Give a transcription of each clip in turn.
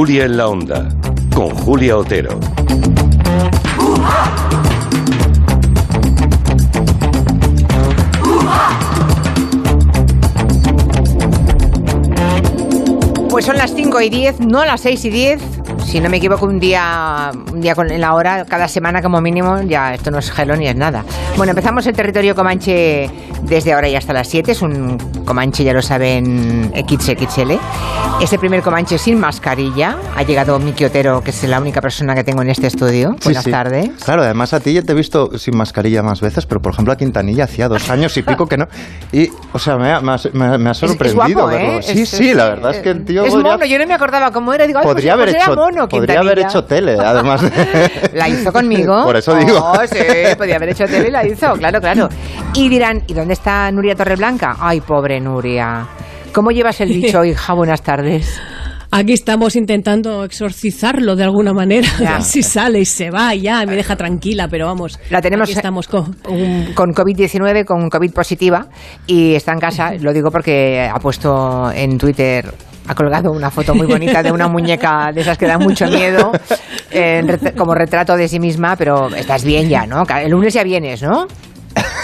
Julia en la Onda, con Julia Otero. Pues son las 5 y 10, no las 6 y 10. Si no me equivoco, un día, un día con en la hora, cada semana como mínimo, ya esto no es gelo ni es nada. Bueno, empezamos el territorio Comanche desde ahora y hasta las 7. Es un Comanche, ya lo saben, XXL. Es el primer Comanche sin mascarilla. Ha llegado Miki Otero, que es la única persona que tengo en este estudio. Sí, Buenas sí. tardes. Claro, además a ti ya te he visto sin mascarilla más veces, pero por ejemplo a Quintanilla hacía dos años y pico que no. Y, o sea, me ha, me ha- me ha- ha Es- es sorprendido guapo, verlo. ¿eh? Sí, Es- sí, la verdad es que el tío Es podría, mono, yo no me acordaba cómo era. Digo, podría pues, haber pues era hecho, mono, podría haber hecho tele, además. La hizo conmigo. Por eso digo. Oh, sí, podía haber hecho tele y la hizo, claro, claro. Y dirán, ¿y dónde está Nuria Torreblanca? Ay, pobre Nuria. ¿Cómo llevas el bicho, hija? Buenas tardes. Aquí estamos intentando exorcizarlo de alguna manera. Ya. Si sale y se va y ya me deja tranquila, pero vamos. La tenemos Aquí estamos con. con COVID-19, con COVID positiva, y está en casa. Lo digo porque ha puesto en Twitter. Ha colgado una foto muy bonita de una muñeca de esas que dan mucho miedo, ret- como retrato de sí misma, pero estás bien ya, ¿no? El lunes ya vienes, ¿no?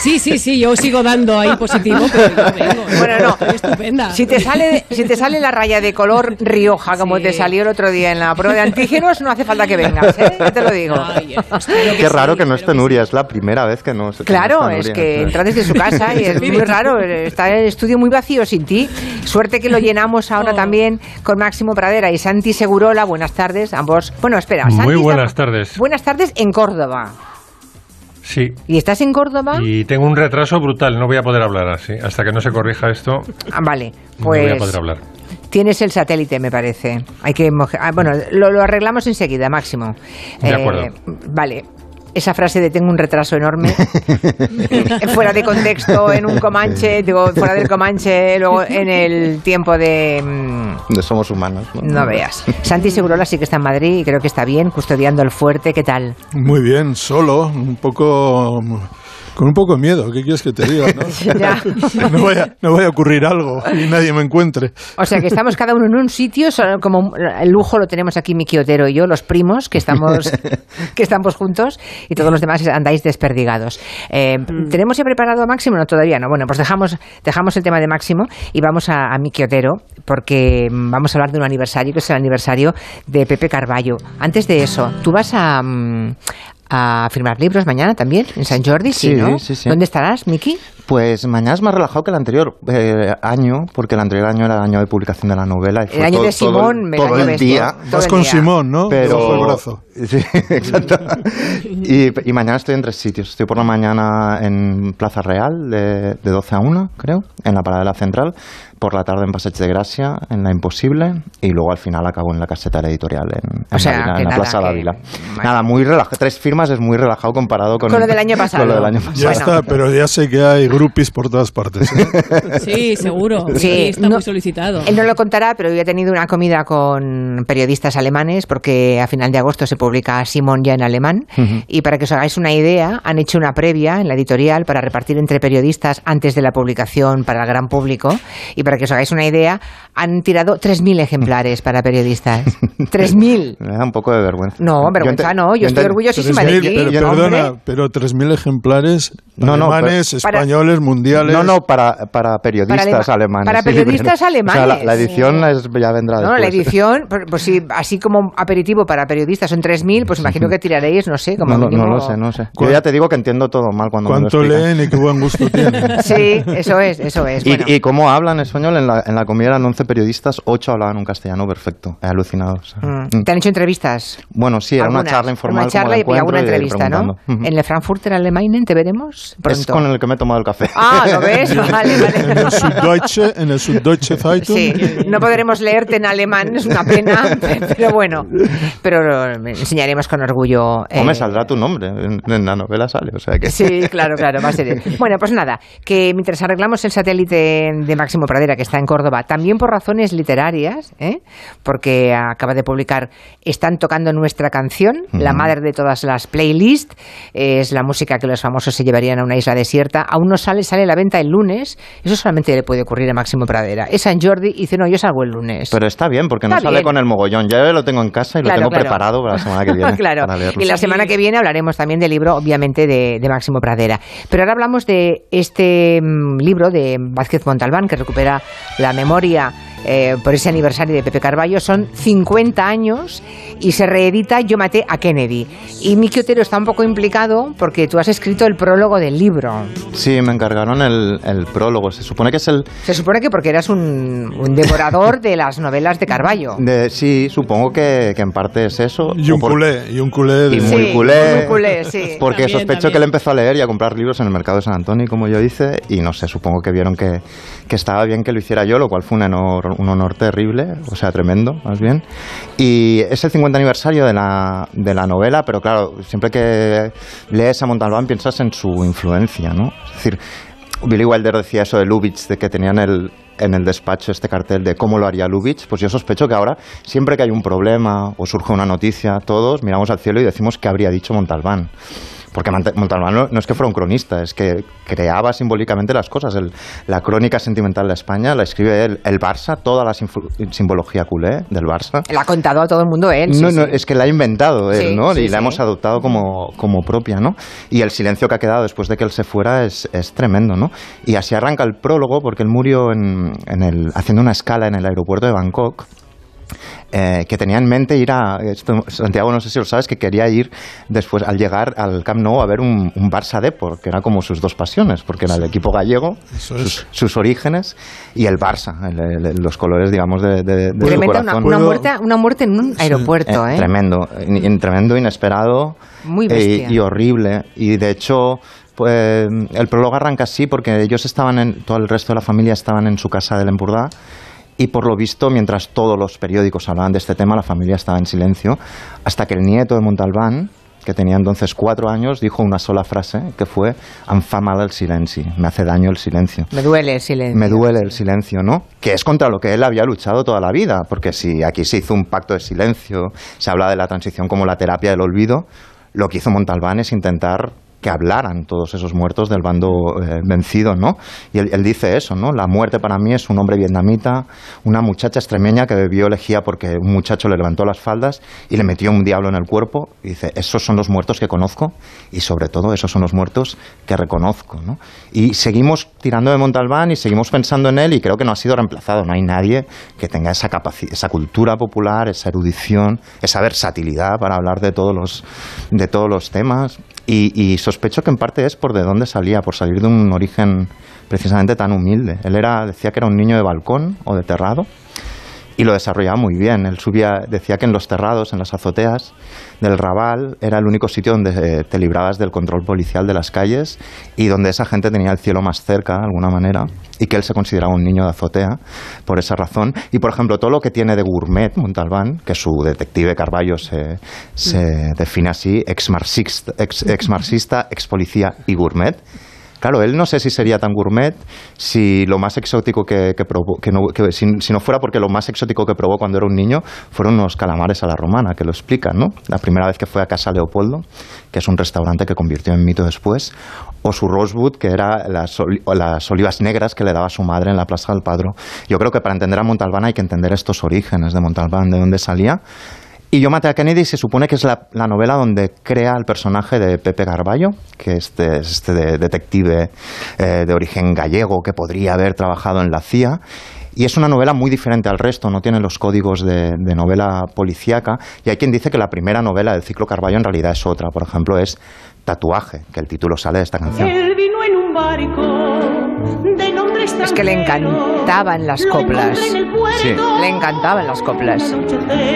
Sí, sí, sí, yo sigo dando ahí positivo, pero yo vengo. Bueno, no. Estoy estupenda. Si te sale, si te sale la raya de color Rioja, como Sí. te salió el otro día en la prueba de antígenos, no hace falta que vengas, ¿eh? Ya te lo digo. Ay, espero Qué raro sí, que no esté sí. Nuria, es la primera vez que no que no Claro, es Nuria. que entra desde su casa y es muy raro. Está el estudio muy vacío sin ti. Suerte que lo llenamos ahora Oh. también con Máximo Pradera y Santi Segurola. Buenas tardes, ambos. Bueno, espera. Muy Santi está- buenas tardes. Buenas tardes en Córdoba. Sí. ¿Y estás en Córdoba? Y tengo un retraso brutal, no voy a poder hablar así. Hasta que no se corrija esto, Ah, vale, no voy a pues poder hablar. tienes el satélite, me parece. Hay que ah, bueno, lo, lo arreglamos enseguida, Máximo. De acuerdo. Vale. Esa frase de tengo un retraso enorme, fuera de contexto, en un comanche, digo, fuera del comanche, luego en el tiempo de... mm, De somos humanos. ¿no? No veas. Santi Segurola sí que está en Madrid y creo que está bien, custodiando el fuerte. ¿Qué tal? Muy bien, solo, un poco con un poco de miedo, ¿qué quieres que te diga? No, no, vaya, no vaya a ocurrir algo y nadie me encuentre. O sea que estamos cada uno en un sitio, como el lujo lo tenemos aquí Miki Otero y yo, los primos, que estamos, que estamos juntos, y todos los demás andáis desperdigados. Eh, ¿Tenemos ya preparado a Máximo? No, todavía no. Bueno, pues dejamos, dejamos el tema de Máximo y vamos a, a Miki Otero, porque mm, vamos a hablar de un aniversario, que es el aniversario de Pepe Carballo. Antes de eso, tú vas a... a firmar libros mañana también, en San Jordi, sí, Sí, ¿no? sí, sí. ¿Dónde estarás, Miki? Pues mañana es más relajado que el anterior eh, año, porque el anterior año era el año de publicación de la novela. Y fue El año todo- de todo Simón, me todo el día. Todo Vas con día. Simón, ¿no? Pero, Bajo el brazo. Sí, exacto. Y, y mañana estoy en tres sitios. Estoy por la mañana en Plaza Real, de, de 12 a 1, creo, en la Paradela Central. Por la tarde en Passeig de Gracia, en La Imposible. Y luego al final acabo en la caseta de la editorial, en, en O sea, en la Plaza que- Dávila. Bueno. Nada, muy relajado. Tres firmas es muy relajado comparado con, Con lo del año pasado. Con lo del año pasado. Ya Bueno. está, pero ya sé que hay groupies por todas partes. ¿eh? Sí, seguro. Sí, Sí, está no- muy solicitado. Él no lo contará, pero yo he tenido una comida con periodistas alemanes porque a final de agosto se publica Simón ya en alemán y para que os hagáis una idea, han hecho una previa en la editorial para repartir entre periodistas antes de la publicación para el gran público y para que os hagáis una idea, han tirado 3.000 ejemplares para periodistas. 3.000. Me da un poco de vergüenza. No, vergüenza ente- no, yo estoy orgullosísima de 3.000, ti. pero, hombre. perdona, pero 3.000 ejemplares No, no, alemanes, Para- españoles, mundiales. No, no, para, para periodistas Para alema- alemanes. para sí, periodistas alemanes. O sea, la, la edición es- ya vendrá No, la edición, pues, sí, así como aperitivo para periodistas son 3.000, pues imagino que tiraréis, no sé, como No, lo- no mínimo- lo sé, no sé. Yo ¿Cuán- ya te digo que entiendo todo mal cuando me lo Cuánto leen y qué buen gusto tienen. Sí, eso es, eso es. Y, Bueno, y cómo hablan español, en la, en la comida eran 11 periodistas, 8 hablaban un castellano perfecto. He alucinado. o sea. mm, ¿Te han hecho entrevistas? Bueno, sí, era una charla informal. Una charla como y alguna entrevista, ¿no? En el Frankfurter Allgemeinen te veremos pronto. Es con el que me he tomado el café. Ah, ¿lo ves? Vale, En el Süddeutsche, en el Süddeutsche Zeitung. Sí, no podremos leerte en alemán, es una pena, pero bueno, pero lo enseñaremos con orgullo. O me eh, saldrá tu nombre, en, en la novela sale, o sea que... Sí, claro, claro, va a ser. Bueno, pues nada, que mientras arreglamos el satélite de Máximo Pradera, que está en Córdoba, también por razones literarias, ¿eh? porque acaba de publicar Están tocando nuestra canción, la madre de todas las playlists, es la música que los famosos se llevarían a una isla desierta. Aún no sale, sale a la venta el lunes. Eso solamente le puede ocurrir a Máximo Pradera. Es San Jordi y dice, no, yo salgo el lunes. Pero está bien, porque no Está sale bien. con el mogollón. Ya lo tengo en casa y Claro, lo tengo claro. preparado para la semana que viene. claro. para. Y la semana que viene hablaremos también del libro, obviamente, de, de Máximo Pradera. Pero ahora hablamos de este mm, libro de Vázquez Montalbán, que recupera la memoria eh, por ese aniversario de Pepe Carballo. Son 50 años y se reedita Yo maté a Kennedy. Y Miki Otero está un poco implicado porque tú has escrito el prólogo del libro. Sí, me encargaron el, el prólogo. Se supone que es el... Se supone que porque eras un, un devorador de las novelas de Carballo. De, sí, supongo que, que en parte es eso. Y un por- culé, y un culé. de- Y muy Sí, culé. muy culé, sí. Porque También, sospecho también. que él empezó a leer y a comprar libros en el mercado de San Antonio, como yo hice, y no sé, supongo que vieron que, que estaba bien que lo hiciera yo, lo cual fue un honor, un honor terrible, o sea, tremendo, más bien. Y es el 50 aniversario de la, de la novela, pero claro, siempre que lees a Montalbán piensas en su influencia, ¿no? Es decir, Billy Wilder decía eso de Lubitsch, de que tenían el, en el despacho este cartel de cómo lo haría Lubitsch, pues yo sospecho que ahora, siempre que hay un problema o surge una noticia, todos miramos al cielo y decimos qué habría dicho Montalbán. Porque Mont- Montalbán no, no es que fuera un cronista, es que creaba simbólicamente las cosas. El- la crónica sentimental de España la escribe él. El Barça, toda la simbología culé del Barça. La ha contado a todo el mundo él. sí, No, no, sí. es que la ha inventado él, Sí, ¿no? y la hemos adoptado como, como propia, ¿no? Y el silencio que ha quedado después de que él se fuera es, es tremendo, ¿no? Y así arranca el prólogo, porque él murió en, en el, haciendo una escala en el aeropuerto de Bangkok. Eh, que tenía en mente ir a esto, Santiago no sé si lo sabes que quería ir después al llegar al Camp Nou a ver un, un Barça Depor que era como sus dos pasiones porque era el equipo gallego es. sus, sus orígenes y el Barça el- el- los colores digamos de, de, de su una, corazón una Puedo- muerte, una muerte en un aeropuerto, eh, ¿eh? Tremendo, in- tremendo, inesperado Muy eh, bestia. y horrible. Y de hecho, pues, el prólogo arranca así porque ellos estaban en, todo el resto de la familia estaban en su casa del Empurdá. Y por lo visto, mientras todos los periódicos hablaban de este tema, la familia estaba en silencio, hasta que el nieto de Montalbán, que tenía entonces cuatro años, dijo una sola frase, que fue, em fa mal el silenci, me hace daño el silencio. Me duele el silencio. Me duele el silencio, ¿no? Que es contra lo que él había luchado toda la vida, porque si aquí se hizo un pacto de silencio, se habla de la transición como la terapia del olvido, lo que hizo Montalbán es intentar que hablaran todos esos muertos del bando eh, vencido, ¿no? Y él, dice eso, ¿no? La muerte para mí es un hombre vietnamita, una muchacha extremeña que bebió lejía porque un muchacho le levantó las faldas y le metió un diablo en el cuerpo. Dice, esos son los muertos que conozco y sobre todo esos son los muertos que reconozco, ¿no? Y seguimos tirando de Montalbán y seguimos pensando en él y creo que no ha sido reemplazado. No hay nadie que tenga esa capacidad, esa cultura popular, esa erudición, esa versatilidad para hablar de todos los, de todos los temas. Y, y sospecho que en parte es por de dónde salía, por salir de un origen precisamente tan humilde. Él era, decía que era un niño de balcón o de terrado y lo desarrollaba muy bien. Él subía, decía que en los terrados, en las azoteas del Raval, era el único sitio donde eh, te librabas del control policial de las calles y donde esa gente tenía el cielo más cerca, de alguna manera, y que él se consideraba un niño de azotea por esa razón. Y, por ejemplo, todo lo que tiene de gourmet Montalbán, que su detective Carballo se, se define así, ex-marxista, ex, ex-marxista, ex-policía y gourmet, Claro, él no sé si sería tan gourmet si lo más exótico que, probó, si, no fuera porque lo más exótico que probó cuando era un niño fueron unos calamares a la romana, que lo explican, ¿no? La primera vez que fue a Casa Leopoldo, que es un restaurante que convirtió en mito después, o su rosewood, que era las, las olivas negras que le daba su madre en la Plaza del Padro. Yo creo que para entender a Montalbán hay que entender estos orígenes de Montalbán, de dónde salía. Y Yo maté a Kennedy se supone que es la, la novela donde crea el personaje de Pepe Garballo, que este, es este de- detective eh, de origen gallego que podría haber trabajado en la CIA. Y es una novela muy diferente al resto, no tiene los códigos de, de novela policíaca. Y hay quien dice que la primera novela del ciclo Carballo en realidad es otra. Por ejemplo, es Tatuaje, que el título sale de esta canción. Él vino en un barco Es que le encantaban las coplas. Sí. Le encantaban las coplas.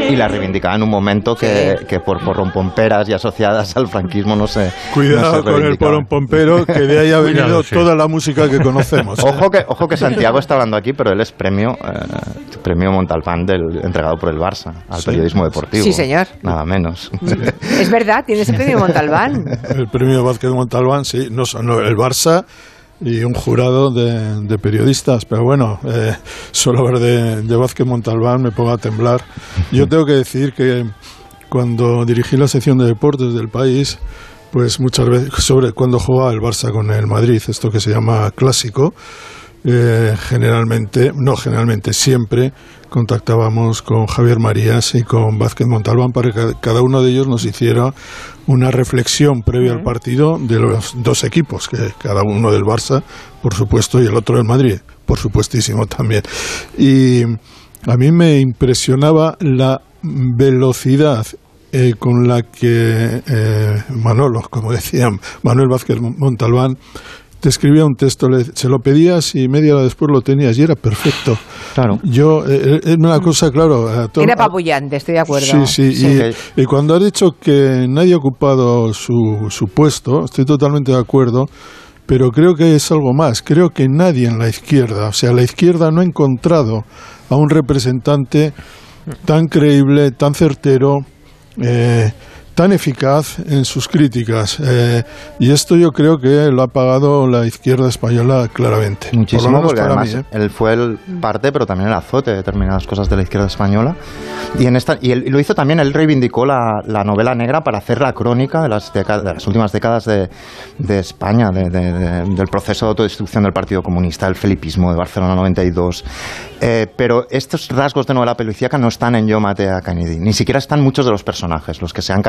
Y la reivindicaba en un momento que, que por, por rompomperas y asociadas al franquismo no se. Cuidado no se con el reivindicaba. porón pompero, que de ahí ha venido Cuidado, sí. toda la música que conocemos. Ojo que, ojo que Santiago está hablando aquí, pero él es premio, eh, premio Montalbán del, entregado por el Barça al Sí. periodismo deportivo. Sí, señor. Nada menos. Es verdad, tiene ese premio Montalbán. El premio Vázquez Montalbán, sí. No, no, el Barça y un jurado de, de periodistas. Pero bueno, eh, solo hablar de, de Vázquez Montalbán me pongo a temblar. Yo tengo que decir que cuando dirigí la sección de deportes del país, pues muchas veces, sobre cuando jugaba el Barça con el Madrid, esto que se llama clásico, eh, generalmente, no generalmente, siempre contactábamos con Javier Marías y con Vázquez Montalbán para que cada uno de ellos nos hiciera una reflexión previa al partido de los dos equipos, que cada uno del Barça, por supuesto, y el otro del Madrid, por supuestísimo también. Y a mí me impresionaba la velocidad eh, con la que eh, Manolo, como decían, Manuel Vázquez Montalbán, te escribía un texto, le- se lo pedías y media hora después lo tenías y era perfecto. Claro. Yo, eh, es una cosa, claro. a todo- Era papullante, estoy de acuerdo. Sí, sí, Sí, y, y cuando has dicho que nadie ha ocupado su, su puesto, estoy totalmente de acuerdo, pero creo que es algo más. Creo que nadie en la izquierda, o sea, la izquierda no ha encontrado a un representante tan creíble, tan certero, eh, tan eficaz en sus críticas. Eh, y esto yo creo que lo ha pagado la izquierda española claramente. Por lo Muchísimo, menos porque para además mí, ¿eh? él fue el parte, pero también el azote de determinadas cosas de la izquierda española. Y, en esta, y él y lo hizo también, él reivindicó la, la novela negra para hacer la crónica de las, de las últimas décadas de, de España, de- de- de- del proceso de autodestrucción del Partido Comunista, el felipismo de Barcelona 92. Eh, pero estos rasgos de novela policíaca no están en Yo maté a Kennedy, ni siquiera están muchos de los personajes. Los que sean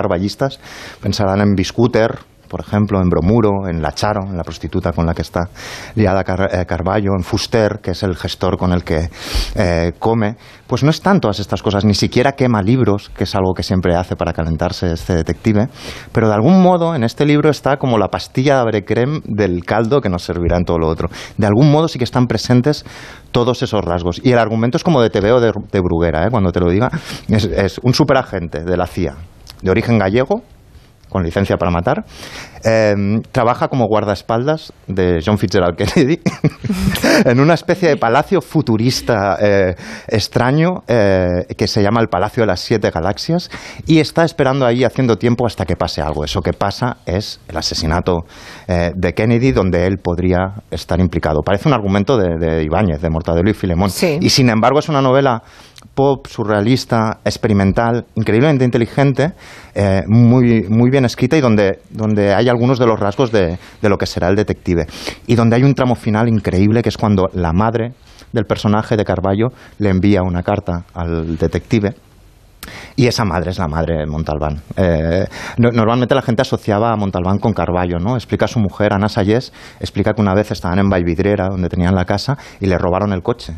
pensarán en Biscúter, por ejemplo, en Bromuro, en La Charo, en la prostituta con la que está liada Car- eh, Carballo, en Fuster, que es el gestor con el que eh, come, pues no están todas estas cosas, ni siquiera quema libros, que es algo que siempre hace para calentarse este detective, pero de algún modo en este libro está como la pastilla de abrecrem del caldo que nos servirá en todo lo otro. De algún modo sí que están presentes todos esos rasgos. Y el argumento es como de TVO de, de Bruguera, ¿eh? cuando te lo diga, es un superagente de la CIA, de origen gallego, con licencia para matar. Eh, trabaja como guardaespaldas de John Fitzgerald Kennedy en una especie de palacio futurista eh, extraño eh, que se llama el Palacio de las Siete Galaxias y está esperando ahí haciendo tiempo hasta que pase algo. Eso que pasa es el asesinato eh, de Kennedy donde él podría estar implicado. Parece un argumento de, de Ibáñez, de Mortadelo y Filemón. Sí. Y sin embargo es una novela pop, surrealista, experimental, increíblemente inteligente, eh, muy, muy bien escrita y donde, donde hay algunos de los rasgos de, de lo que será el detective. Y donde hay un tramo final increíble que es cuando la madre del personaje de Carballo le envía una carta al detective. Y esa madre es la madre de Montalbán. Eh, no- normalmente la gente asociaba a Montalbán con Carballo, ¿no? Explica a su mujer, Ana Sayés, explica que una vez estaban en Valvidriera, donde tenían la casa, y le robaron el coche.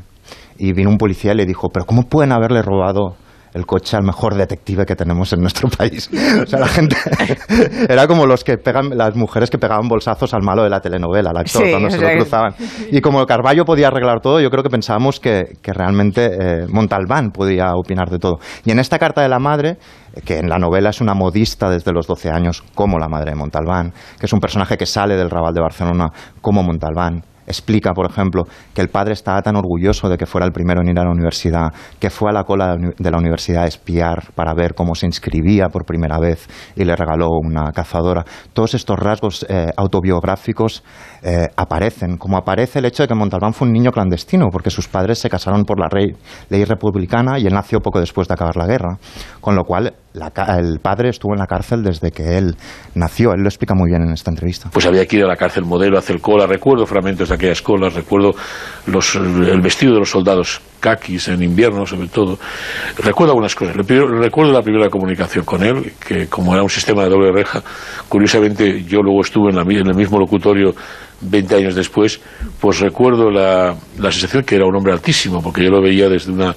Y vino un policía y le dijo, pero ¿cómo pueden haberle robado el coche al mejor detective que tenemos en nuestro país? O sea, la gente... Era como los que pegan, las mujeres que pegaban bolsazos al malo de la telenovela, al actor, Sí, cuando se lo que- cruzaban. Y como Carballo podía arreglar todo, yo creo que pensábamos que, que realmente eh, Montalbán podía opinar de todo. Y en esta carta de la madre, que en la novela es una modista desde los 12 años, como la madre de Montalbán, que es un personaje que sale del Raval de Barcelona como Montalbán, explica, por ejemplo, que el padre estaba tan orgulloso de que fuera el primero en ir a la universidad, que fue a la cola de la universidad a espiar para ver cómo se inscribía por primera vez y le regaló una cazadora. Todos estos rasgos eh, autobiográficos eh, aparecen, como aparece el hecho de que Montalbán fue un niño clandestino, porque sus padres se casaron por la rey- ley republicana y él nació poco después de acabar la guerra, con lo cual el padre estuvo en la cárcel desde que él nació. Él lo explica muy bien en esta entrevista. pues había que ir a la cárcel modelo hacer cola. Recuerdo fragmentos de aquellas colas, recuerdo los, el vestido de los soldados caquis en invierno, sobre todo. Recuerdo algunas cosas. Recuerdo la primera comunicación con él, que como era un sistema de doble reja, curiosamente yo luego estuve en, la en el mismo locutorio 20 años después, pues recuerdo la, la sensación que era un hombre altísimo, porque yo lo veía desde una,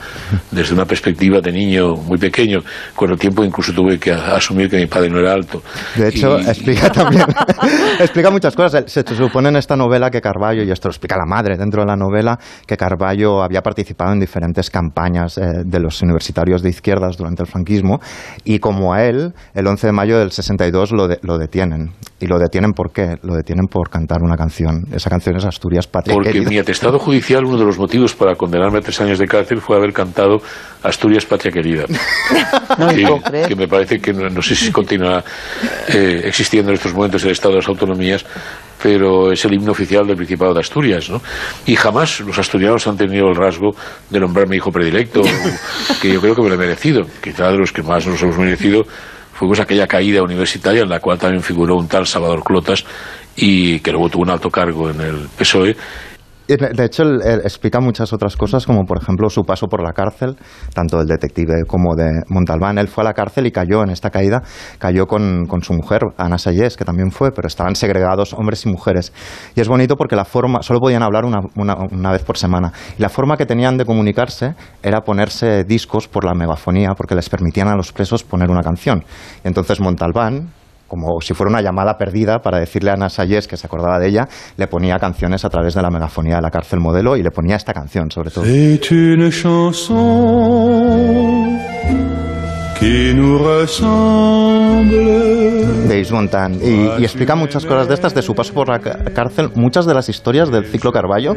desde una perspectiva de niño muy pequeño. Con el tiempo incluso tuve que asumir que mi padre no era alto. De hecho, Y- explica también, explica muchas cosas. Se supone en esta novela que Carballo, y esto lo explica la madre dentro de la novela, que Carballo había participado en diferentes campañas eh, de los universitarios de izquierdas durante el franquismo, y como a él, el 11 de mayo del 62 lo, de- lo detienen. ¿Y lo detienen por qué? Lo detienen por cantar una canción. Esa canción es Asturias Patria Porque Querida. mi atestado judicial, uno de los motivos para condenarme a tres años de cárcel fue haber cantado Asturias Patria Querida. que, que me parece que no, no sé si continúa eh, existiendo en estos momentos el Estado de las Autonomías, pero es el himno oficial del Principado de Asturias, ¿no? Y jamás los asturianos han tenido el rasgo de nombrarme hijo predilecto, que yo creo que me lo he merecido. Quizá de los que más nos hemos merecido fuimos aquella caída universitaria en la cual también figuró un tal Salvador Clotas y que luego tuvo un alto cargo en el PSOE de hecho, él, él explica muchas otras cosas, como por ejemplo su paso por la cárcel, tanto del detective como de Montalbán. Él fue a la cárcel y cayó en esta caída, cayó con, con su mujer, Ana Sayés, que también fue, pero estaban segregados hombres y mujeres. Y es bonito porque la forma, solo podían hablar una, una, una vez por semana. Y la forma que tenían de comunicarse era ponerse discos por la megafonía, porque les permitían a los presos poner una canción. Y entonces Montalbán, como si fuera una llamada perdida para decirle a Ana Sayés que se acordaba de ella, le ponía canciones a través de la megafonía de la cárcel modelo y le ponía esta canción, sobre todo. C'est une chanson qui nous ressemble. de Yves Montand. Y, y explica muchas cosas de estas, de su paso por la cárcel. Muchas de las historias del ciclo Carballo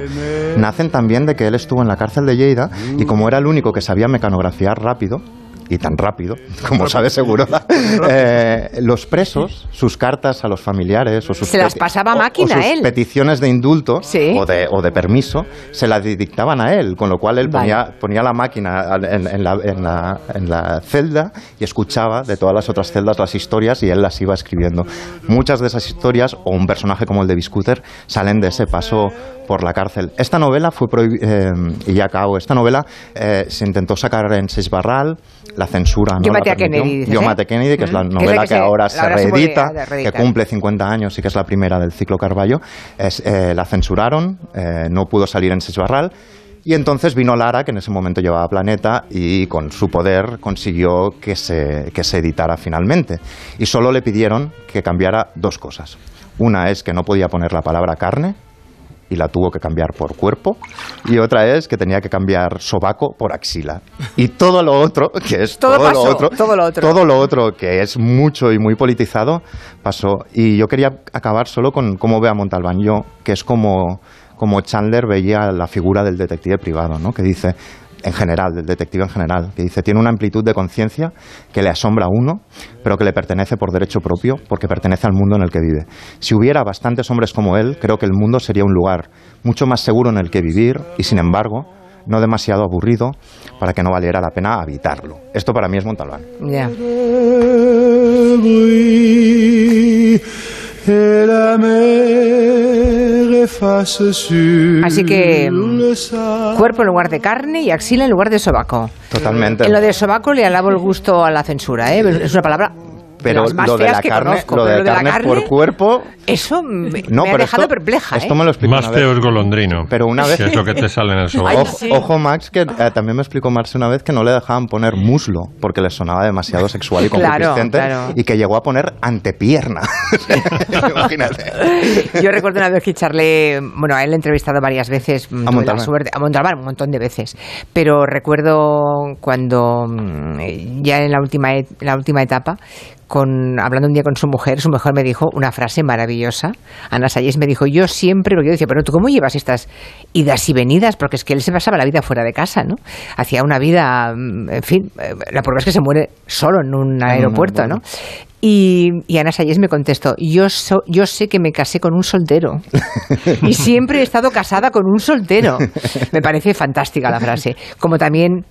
nacen también de que él estuvo en la cárcel de Lleida y como era el único que sabía mecanografiar rápido, y tan rápido, como sabe seguro, eh, los presos, sus cartas a los familiares o sus, Se las pasaba o- máquina o sus él. peticiones de indulto Sí. o, de, o de permiso, se las di- dictaban a él, con lo cual él Vale. ponía, ponía la máquina en, en la, en la- en la celda y escuchaba de todas las otras celdas las historias y él las iba escribiendo. Muchas de esas historias, o un personaje como el de Biscuter, salen de ese paso por la cárcel. Esta novela fue prohibida, y ya acabo, esta novela eh, se intentó sacar en Seis Barral, la censura no Yo maté a. Kennedy, dices, Yo ¿eh? maté a Kennedy, que es la. Que es la novela que ahora se ahora se vuelve reedita, que cumple 50 años y que es la primera del ciclo Carballo. Es, eh, la censuraron, eh, no pudo salir en Seis Barral. Y entonces vino Lara, que en ese momento llevaba Planeta, y con su poder consiguió que se, que se editara finalmente. Y solo le pidieron que cambiara dos cosas. Una es que no podía poner la palabra carne, y la tuvo que cambiar por cuerpo. Y otra es que tenía que cambiar sobaco por axila. Y todo lo otro, que es Todo todo, pasó, lo otro, todo lo otro. todo lo otro, que es mucho y muy politizado, pasó. Y yo quería acabar solo con cómo ve a Montalbán yo, que es como, como Chandler veía la figura del detective privado, ¿no? que dice, en general, del detective en general, que dice, tiene una amplitud de conciencia que le asombra a uno, pero que le pertenece por derecho propio, porque pertenece al mundo en el que vive. Si hubiera bastantes hombres como él, creo que el mundo sería un lugar mucho más seguro en el que vivir y, sin embargo, no demasiado aburrido para que no valiera la pena habitarlo. Esto para mí es Montalbán. Ya. Así que. Cuerpo en lugar de carne y axila en lugar de sobaco. Totalmente. En lo de sobaco le alabo el gusto a la censura, ¿eh? Es una palabra pero las más lo de feas que carne, conozco. lo de la carne, carne, por cuerpo, eso me, no, me ha dejado esto, perpleja, ¿eh? esto me lo explicó Más feo es golondrino. Pero una vez Que es lo que te sale en el sobaco. Ay, Ojo, sí. ojo, Max, que eh, también me explicó Marx una vez que no le dejaban poner muslo porque le sonaba demasiado sexual y Claro, concupiscente claro. y que llegó a poner antepierna. Imagínate. Yo recuerdo una vez que charlé, bueno, a él le he entrevistado varias veces, mm, la Montalbán. suerte- a Montalbán un montón de veces, pero recuerdo cuando mm, ya en la última la última etapa con hablando un día con su mujer, su mujer me dijo una frase maravillosa. Ana Sayes me dijo, yo siempre, porque yo decía, pero tú cómo llevas estas idas y venidas, porque es que él se pasaba la vida fuera de casa, ¿no? Hacía una vida, mm, en fin, eh, la prueba es que se muere solo en un aeropuerto, ¿no? Y, y Ana Sayes me contestó, yo, so- yo sé que me casé con un soltero y siempre he estado casada con un soltero. Me parece fantástica la frase. Como también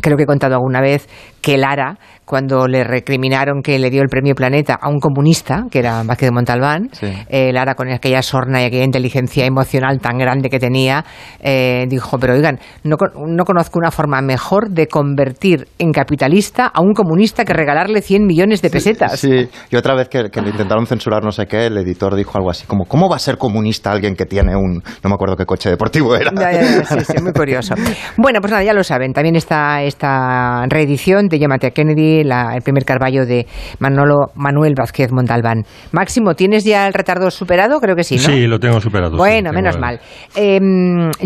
creo que he contado alguna vez que Lara, cuando le recriminaron que le dio el premio Planeta a un comunista, que era Vázquez de Montalbán, Sí. eh, Lara con aquella sorna y aquella inteligencia emocional tan grande que tenía, eh, dijo, pero oigan, no, no conozco una forma mejor de convertir en capitalista a un comunista que regalarle 100 millones de pesetas. Sí, y otra vez que, que le intentaron censurar no sé qué, el editor dijo algo así como, ¿cómo va a ser comunista alguien que tiene un, no me acuerdo qué coche deportivo era? Ya, ya, ya, sí, sí, muy curioso. Bueno, pues nada, ya lo saben. También está esta reedición de Llámate a Kennedy, la- el primer Carballo de Manolo Manuel Vázquez Montalbán. Máximo, ¿tienes ya el retardo superado? Creo que sí, ¿no? Sí, lo tengo superado. Bueno, menos mal. Eh,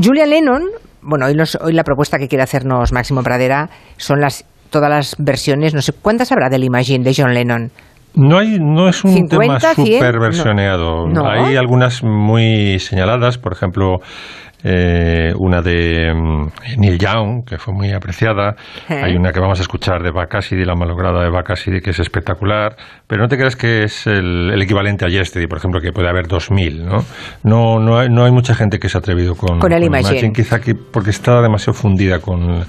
Julia Lennon, bueno, hoy, hoy la propuesta que quiere hacernos Máximo Pradera son las todas las versiones, no sé, ¿cuántas habrá del Imagine de John Lennon? No, hay, no es un 50, tema 100, súper versioneado. no. No. Hay algunas muy señaladas, por ejemplo, eh, una de mm, Neil Young, que fue muy apreciada. Eh. Hay una que vamos a escuchar de Baccassidi, la malograda de Baccassidi, que es espectacular. Pero no te creas que es el, el equivalente a Yesterday, por ejemplo, que puede haber 2000, ¿no? No, no, hay, no hay mucha gente que se ha atrevido con, Con el Imagine. Quizá que porque está demasiado fundida con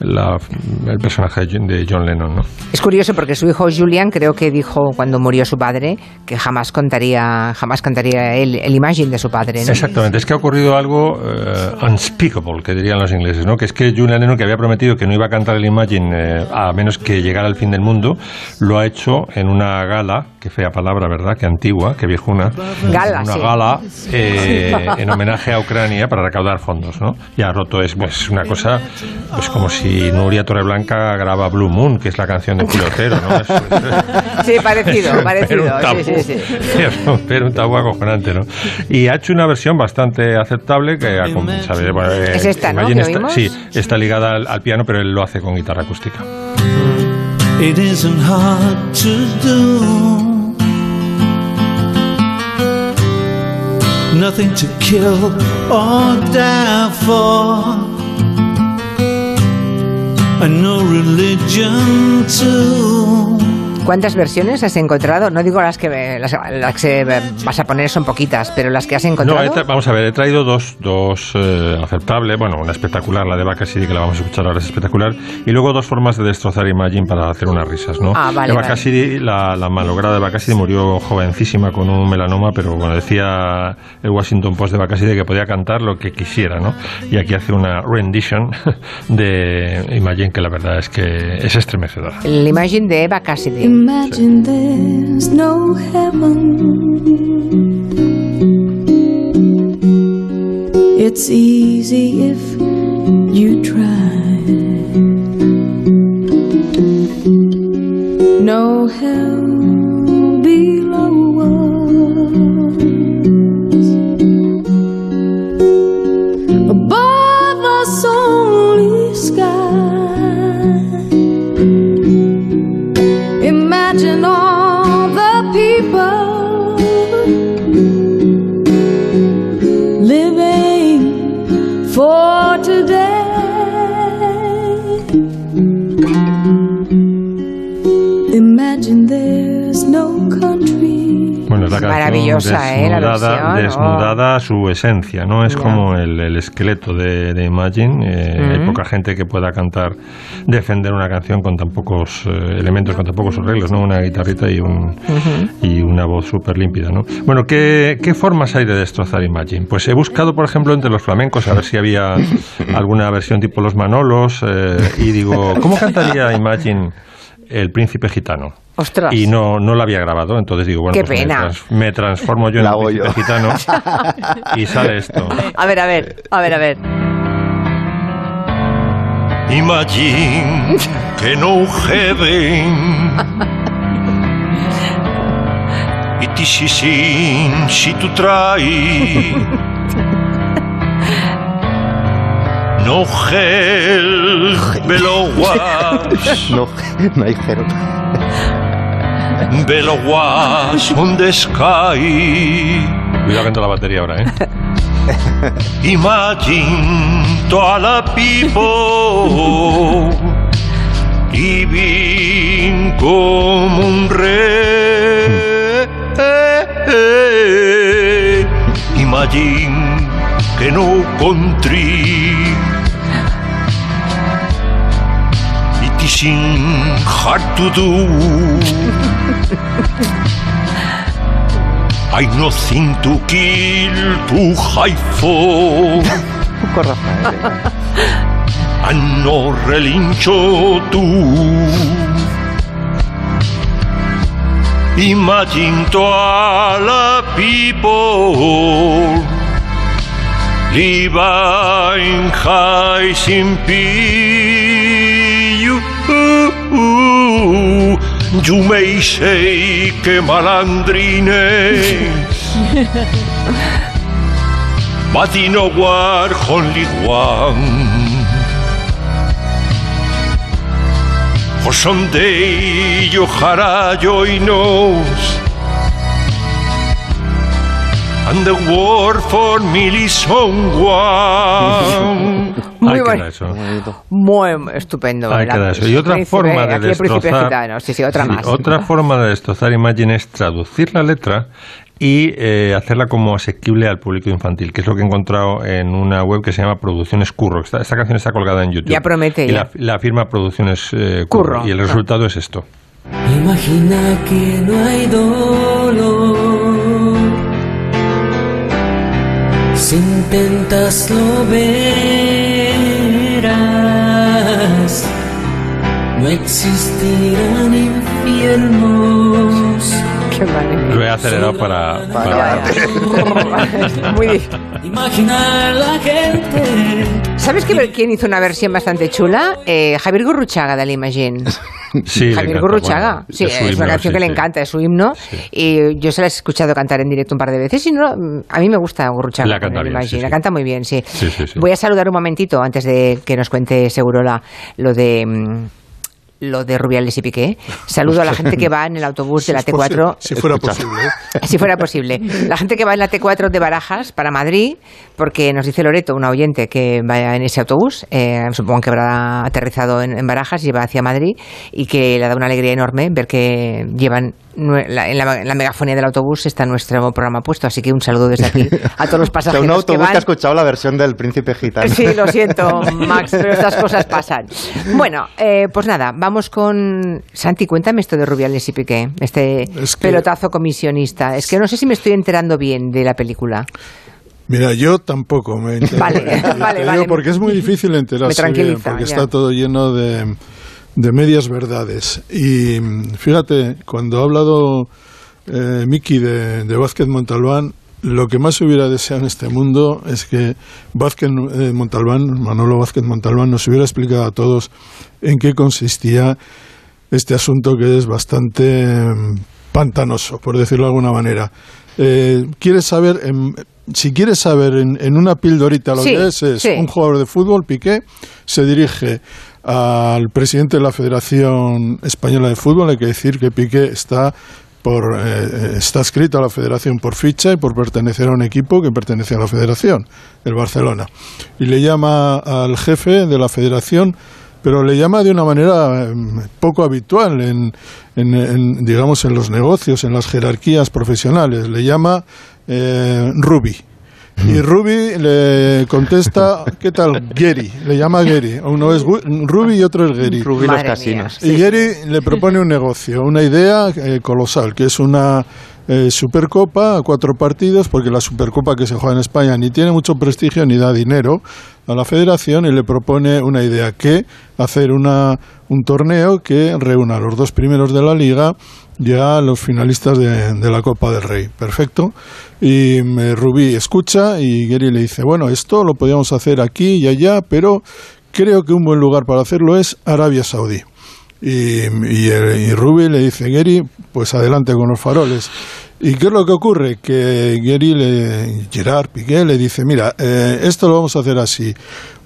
la- el personaje de John Lennon, ¿no? Es curioso porque su hijo Julian creo que dijo cuando murió su padre que jamás contaría, jamás cantaría el, el Imagine de su padre. ¿no? Exactamente, es que ha ocurrido algo eh, unspeakable, que dirían los ingleses, ¿no? Que es que Julian Lennon, que había prometido que no iba a cantar el Imagine eh, a menos que llegara el fin del mundo, lo ha hecho en una gala, que fea palabra, ¿verdad? Que antigua, que viejuna. Gala, Una sí. gala eh, en homenaje a Ucrania para recaudar fondos, ¿no? Y ha roto, es pues, una cosa, pues como si Nuria Torreblanca graba Blue Moon, que es la canción de Julio Otero, ¿no? Es- es- Sí, parecido, parecido. un tabú, Sí, sí, sí. es romper un tabú acojonante, ¿no? Y ha hecho una versión bastante aceptable que ha com- sabe, bueno, eh, Es esta, ¿no? Que sí, está ligada al, al piano, pero él lo hace con guitarra acústica. It isn't hard to do. Nothing to kill or die for. And no religion too. ¿Cuántas versiones has encontrado? No digo las que, las, las que vas a poner son poquitas, pero las que has No, encontrado. he tra- vamos a ver, he traído dos, dos eh, aceptables, bueno, una espectacular, la de Baccassidi, que la vamos a escuchar ahora, es espectacular, y luego dos formas de destrozar Imagine para hacer unas risas, ¿no? Ah, vale, Baccassidi, la, la malograda de Baccassidi murió jovencísima con un melanoma, pero bueno, decía el Washington Post de Baccassidi que podía cantar lo que quisiera, ¿no? Y aquí hace una rendition de Imagine que la verdad es que es estremecedora. El Imagine de Eva Cassidy. Imagine there's no heaven. It's easy if you try. No hell la canción Maravillosa, ¿eh? La desnudada, desnudada a su esencia, ¿no? Es como el, el esqueleto de, de Imagine. eh, Hay poca gente que pueda cantar, defender una canción con tan pocos eh, elementos, con tan pocos arreglos, ¿no? Una guitarrita y, un, y una voz súper límpida, ¿no? Bueno, ¿qué, ¿qué formas hay de destrozar Imagine? Pues he buscado, por ejemplo, entre los flamencos a ver si había alguna versión tipo Los Manolos eh, y digo, ¿cómo cantaría Imagine el príncipe gitano? Ostras. Y no, no la había grabado, entonces digo, bueno, Qué pues me pena. trans- Me, transformo yo en La un príncipe yo. gitano y sale esto. A ver, a ver, a ver, a ver. Imagine que no heaven. It is sin si tu try. No hell below us, No, no hay cero. below us on the sky. Cuidado que entra la batería ahora, ¿eh? Imagine to all the people living como un rey. Imagine que no country. It is in hard to do. I nothing to kill to high for. Poco Rafael. eh. and no relincho tú. Imagine to all the people living high in peace. Yumei que malandrines. Batino war honli guam. Josondei yo jarayo y nos. And the war for me is. Muy Ahí queda bueno. eso. Muy estupendo. Ahí La- queda eso. Y otra forma de destrozar. gitano. Sí, sí, otra Sí, más. Otra forma de destrozar Imagine es traducir la letra y eh, hacerla como asequible al público infantil, que es lo que he encontrado en una web que se llama Producciones Curro. Esta, esta canción está colgada en YouTube. Ya promete, Y ya. La, la firma Producciones eh, Curro. Curro. Y el Ah. resultado es esto. Imagina que no hay dolor. Si intentas lo verás. No existirán infiernos. Qué. Lo he acelerado para... Para- ya. Muy. Imaginar la gente. ¿Sabes que, quién hizo una versión bastante chula? Eh, Javier Gurruchaga de la Imagine. Sí, Javier Gurruchaga. bueno, sí, es una canción sí, que le encanta, es su himno. Y yo se la he escuchado cantar en directo un par de veces y no, mm, a mí me gusta Gurruchaga. La canta bien. La canta muy bien, sí. Sí, sí, sí. Voy a saludar un momentito antes de que nos cuente Segurola lo de... Lo de Rubiales y Piqué. Saludo a la gente que va en el autobús de la Si es posi- T4. Si fuera Escucha. posible. ¿eh? Si fuera posible. La gente que va en la T4 de Barajas para Madrid, porque nos dice Loreto, una oyente, que vaya en ese autobús, eh, supongo que habrá aterrizado en, en Barajas y va hacia Madrid, y que le da una alegría enorme ver que llevan la- en, la, en la megafonía del autobús está nuestro programa puesto. Así que un saludo desde aquí a todos los pasajeros un autobús que que, van. ha escuchado la versión del príncipe gitano. Sí, lo siento, Max, pero estas cosas pasan. Bueno, eh, pues nada, vamos con Santi. Cuéntame esto de Rubiales y Piqué, este Es que- pelotazo comisionista. Es que no sé si me estoy enterando bien de la película. Mira, yo tampoco me entero. Vale, vale, digo vale. porque es muy difícil enterarse Me tranquiliza, bien, porque ya. está todo lleno de, de medias verdades. Y mm, fíjate, cuando ha hablado eh, Miki de, de Vázquez Montalbán, lo que más hubiera deseado en este mundo es que Vázquez eh, Montalbán, Manolo Vázquez Montalbán, nos hubiera explicado a todos en qué consistía este asunto que es bastante mm, pantanoso, por decirlo de alguna manera. Eh, ¿Quieres saber, em, si quieres saber en, en una pildorita lo Sí, que es, es sí. un jugador de fútbol, Piqué, se dirige al presidente de la Federación Española de Fútbol, hay que decir que Piqué está por eh, está escrito a la federación por ficha y por pertenecer a un equipo que pertenece a la federación, el Barcelona. Y le llama al jefe de la federación pero le llama de una manera eh, poco habitual en, en- en, digamos en los negocios, en las jerarquías profesionales. Le llama eh, Ruby. Y Ruby le contesta, ¿qué tal? Gary, le llama Gary. Uno es Ruby y otro es Gary. Rubí los Madre casinos. Sí, Y Gary le propone un negocio, una idea eh, colosal, que es una eh, Supercopa a cuatro partidos, porque la Supercopa que se juega en España ni tiene mucho prestigio ni da dinero a la federación y le propone una idea, que hacer una, un torneo que reúna a los dos primeros de la liga y a los finalistas de, de la Copa del Rey. Perfecto. Y eh, Rubí escucha y Gary le dice, bueno, esto lo podíamos hacer aquí y allá, pero creo que un buen lugar para hacerlo es Arabia Saudí. Y, y, el- y Ruby le dice, Gary, pues adelante con los faroles. ¿Y qué es lo que ocurre? Que Gary, le, Gerard Piqué, le dice, mira, eh, esto lo vamos a hacer así.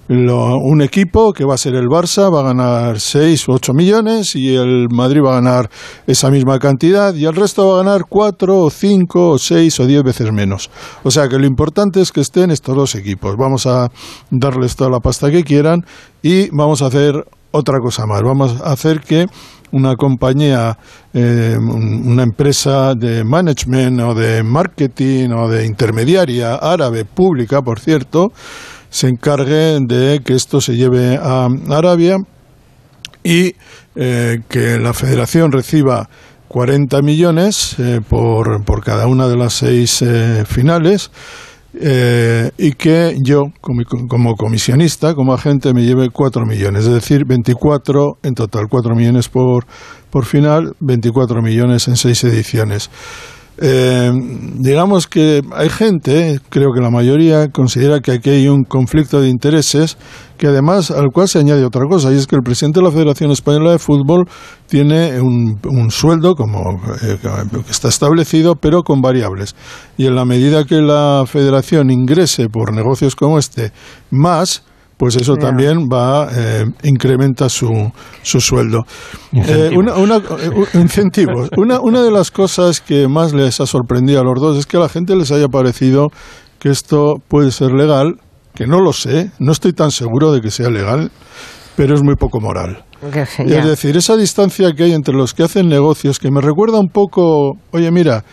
Lo- un equipo que va a ser el Barça va a ganar 6 u 8 millones y el Madrid va a ganar esa misma cantidad y el resto va a ganar 4 o 5 o 6 o 10 veces menos. O sea que lo importante es que estén estos dos equipos. Vamos a darles toda la pasta que quieran y vamos a hacer otra cosa más. Vamos a hacer que una compañía, eh, un- una empresa de management o de marketing o de intermediaria árabe, pública, por cierto, se encargue de que esto se lleve a Arabia y eh, que la federación reciba 40 millones eh, por, por cada una de las seis eh, finales eh, y que yo, como, como comisionista, como agente, me lleve 4 millones, es decir, 24 en total, 4 millones por, por final, 24 millones en seis ediciones. Eh, digamos que hay gente, creo que la mayoría, considera que aquí hay un conflicto de intereses que además al cual se añade otra cosa, y es que el presidente de la Federación Española de Fútbol tiene un, sueldo como eh, que está establecido, pero con variables. Y en la medida que la Federación ingrese por negocios como este más, pues eso también va eh, incrementa su, su sueldo. Eh, una, una- eh, incentivos. Una, una de las cosas que más les ha sorprendido a los dos es que a la gente les haya parecido que esto puede ser legal, que no lo sé, no estoy tan seguro de que sea legal, pero es muy poco moral. Es decir, esa distancia que hay entre los que hacen negocios, que me recuerda un poco, oye, mira,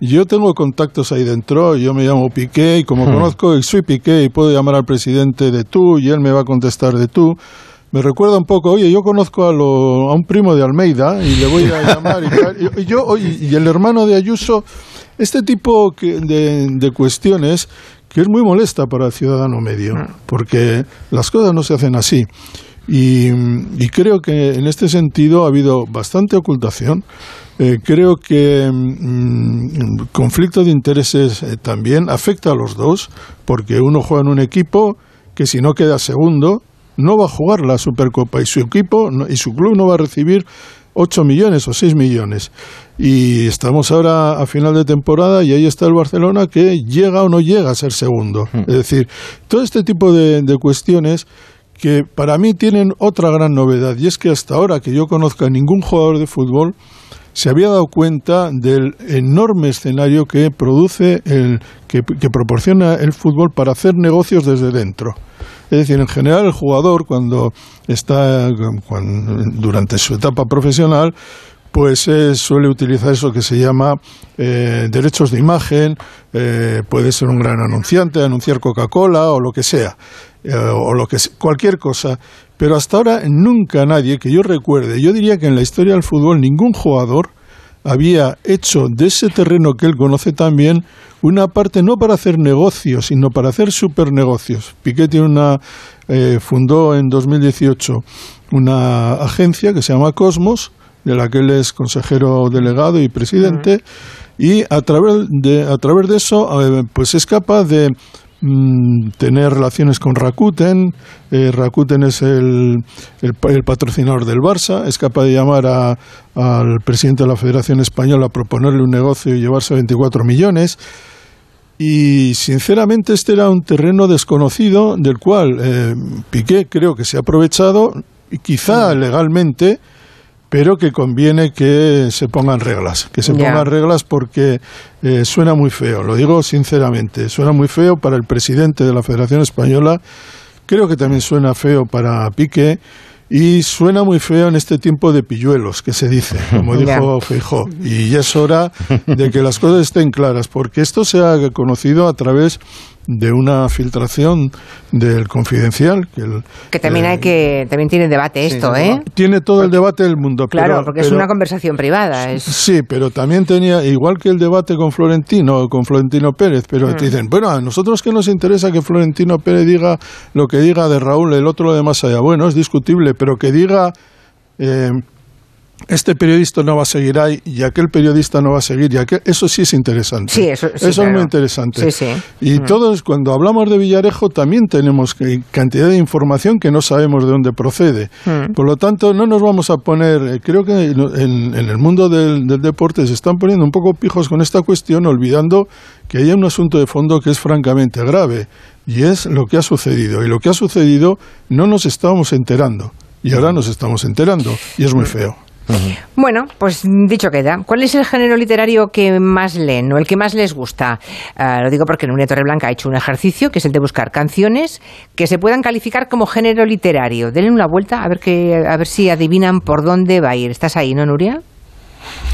yo tengo contactos ahí dentro, yo me llamo Piqué y como conozco y soy Piqué y puedo llamar al presidente de tú y él me va a contestar de tú. Me recuerda un poco, oye, yo conozco a, lo- a un primo de Almeida y le voy a llamar y tal. Y, y yo, oye, y el hermano de Ayuso, este tipo que- de, de cuestiones que es muy molesta para el ciudadano medio, porque las cosas no se hacen así. Y, y creo que en este sentido ha habido bastante ocultación. Eh, creo que mm, el conflicto de intereses eh, también afecta a los dos, porque uno juega en un equipo que si no queda segundo no va a jugar la Supercopa y su equipo no- y su club no va a recibir 8 millones o 6 millones. Y estamos ahora a final de temporada y ahí está el Barcelona que llega o no llega a ser segundo. Es decir, todo este tipo de, de cuestiones que para mí tienen otra gran novedad y es que hasta ahora que yo conozca a ningún jugador de fútbol se había dado cuenta del enorme escenario que produce el que, proporciona el fútbol para hacer negocios desde dentro. Es decir, en general el jugador cuando está durante su etapa profesional pues eh, suele utilizar eso que se llama eh, derechos de imagen, eh, puede ser un gran anunciante, anunciar Coca-Cola o lo que sea, eh, o lo que cualquier cosa. Pero hasta ahora nunca nadie que yo recuerde, yo diría que en la historia del fútbol ningún jugador había hecho de ese terreno que él conoce también una parte no para hacer negocios, sino para hacer supernegocios. Piqué tiene una, eh, fundó en 2018 una agencia que se llama Cosmos, de la que él es consejero delegado y presidente, y a través de, a través de eso eh, pues es capaz de mm, tener relaciones con Rakuten. Eh, Rakuten es el, el, el patrocinador del Barça. Es capaz de llamar a- al presidente de la Federación Española a proponerle un negocio y llevarse 24 millones. Y sinceramente este era un terreno desconocido del cual eh, Piqué creo que se ha aprovechado, y quizá legalmente, pero que conviene que se pongan reglas, que se pongan reglas porque eh, suena muy feo, lo digo sinceramente, suena muy feo para el presidente de la Federación Española, creo que también suena feo para Piqué y suena muy feo en este tiempo de pilluelos, que se dice, como dijo Feijó. Y ya es hora de que las cosas estén claras, porque esto se ha conocido a través de una filtración del confidencial. Que, el- Que también eh, hay que también tiene debate esto, ¿eh? Tiene todo el debate del mundo. Claro, pero- porque es pero- una conversación privada. Es... Sí, pero también tenía, igual que el debate con Florentino, con Florentino Pérez, pero Mm. te dicen, bueno, a nosotros que nos interesa que Florentino Pérez diga lo que diga de Raúl, el otro lo de más allá. Bueno, es discutible, pero que diga eh, este periodista no va a seguir ahí y aquel periodista no va a seguir y aquel, eso sí es interesante. Sí, eso- sí, es claro. muy interesante. Sí, sí. Y Mm. todos, cuando hablamos de Villarejo, también tenemos que- cantidad de información que no sabemos de dónde procede. Mm. Por lo tanto, no nos vamos a poner, eh, creo que en, en- en el mundo del, del deporte se están poniendo un poco pijos con esta cuestión, olvidando que hay un asunto de fondo que es francamente grave, y es lo que ha sucedido. Y lo que ha sucedido no nos estábamos enterando, y ahora nos estamos enterando, y es muy feo. Bueno, pues dicho queda. ¿Cuál es el género literario que más leen o el que más les gusta? Ah, lo digo porque Nuria Torreblanca ha hecho un ejercicio que es el de buscar canciones que se puedan calificar como género literario. Denle una vuelta a ver que a ver si adivinan por dónde va a ir. ¿Estás ahí, no, Nuria?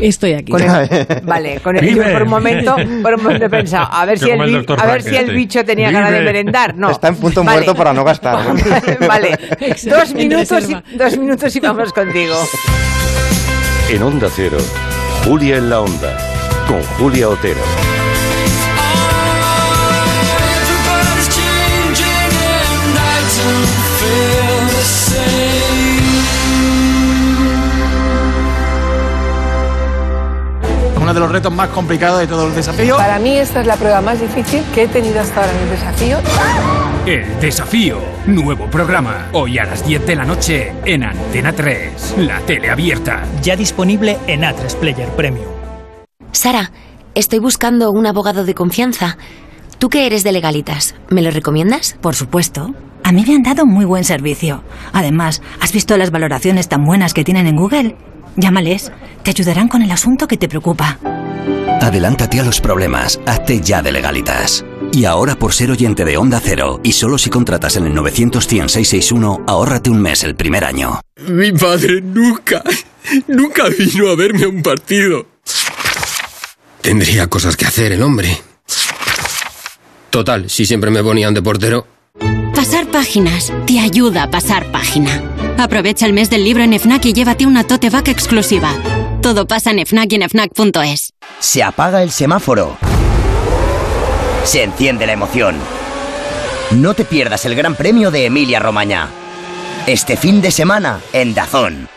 Estoy aquí. Con el- vale, con el, yo por un momento, por un momento he pensado, a ver Yo si el, como el bi- doctor a ver Frank si el bicho tenía ganas de merendar. No. Está en punto Vale. muerto para no gastar. vale, Exacto, dos minutos, y, dos minutos y vamos contigo. En Onda Cero, Julia en la Onda, con Julia Otero. Uno de los retos más complicados de todos los desafíos. Para mí esta es la prueba más difícil que he tenido hasta ahora en el desafío. El desafío. Nuevo programa. Hoy a las 10 de la noche en Antena 3. La tele abierta. Ya disponible en A3 Player Premium. Sara, estoy buscando un abogado de confianza. Tú que eres de legalitas, ¿me lo recomiendas? Por supuesto. A A mí me han dado muy buen servicio. Además, ¿has visto las valoraciones tan buenas que tienen en Google? Llámales, te ayudarán con el asunto que te preocupa. Adelántate a los problemas, hazte ya de legalitas. Y ahora por ser oyente de Onda Cero, y solo si contratas en el 91661, ahórrate un mes el primer año. Mi padre nunca, nunca vino a verme a un partido. Tendría cosas que hacer el hombre. Total, si siempre me ponían de portero. Pasar páginas te ayuda a pasar página. Aprovecha el mes del libro en FNAC y llévate una tote bag exclusiva. Todo pasa en FNAC y en FNAC.es. Se apaga el semáforo. Se enciende la emoción. No te pierdas el Gran Premio de Emilia Romagna. Este fin de semana en Dazón.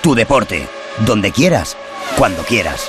Tu deporte, donde quieras, cuando quieras.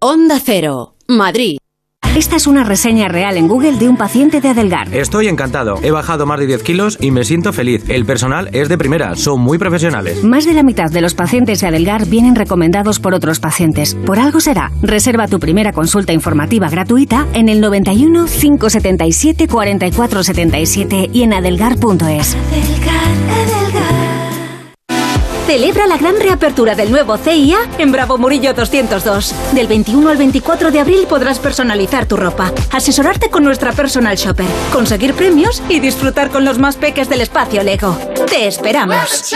Onda Cero, Madrid. Esta es una reseña real en Google de un paciente de Adelgar. Estoy encantado. He bajado más de 10 kilos y me siento feliz. El personal es de primera, son muy profesionales. Más de la mitad de los pacientes de Adelgar vienen recomendados por otros pacientes. Por algo será. Reserva tu primera consulta informativa gratuita en el 91 577 4477 y en adelgar.es. Celebra la gran reapertura del nuevo CIA en Bravo Murillo 202. Del 21 al 24 de abril podrás personalizar tu ropa, asesorarte con nuestra personal shopper, conseguir premios y disfrutar con los más peques del espacio Lego. ¡Te esperamos!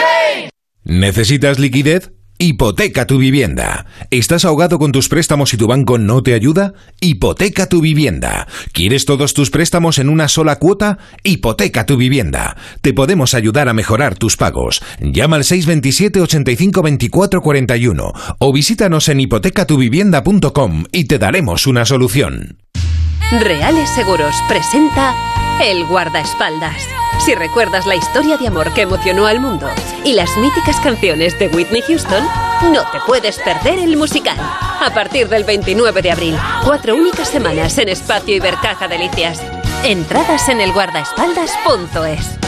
¿Necesitas liquidez? Hipoteca tu vivienda. ¿Estás ahogado con tus préstamos y tu banco no te ayuda? Hipoteca tu vivienda. ¿Quieres todos tus préstamos en una sola cuota? Hipoteca tu vivienda. Te podemos ayudar a mejorar tus pagos. Llama al 627 85 24 41 o visítanos en hipotecatuvivienda.com y te daremos una solución. Reales Seguros presenta El Guardaespaldas. Si recuerdas la historia de amor que emocionó al mundo y las míticas canciones de Whitney Houston, no te puedes perder el musical. A partir del 29 de abril, cuatro únicas semanas en Espacio Ibercaja Delicias. Entradas en elguardaespaldas.es.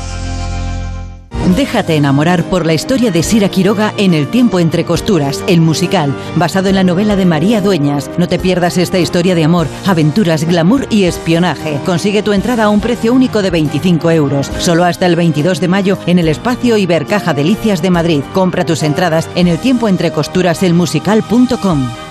Déjate enamorar por la historia de Sira Quiroga en El tiempo entre costuras, el musical, basado en la novela de María Dueñas. No te pierdas esta historia de amor, aventuras, glamour y espionaje. Consigue tu entrada a un precio único de 25 euros, solo hasta el 22 de mayo en el espacio Ibercaja Delicias de Madrid. Compra tus entradas en el tiempo entre costuras elmusical.com.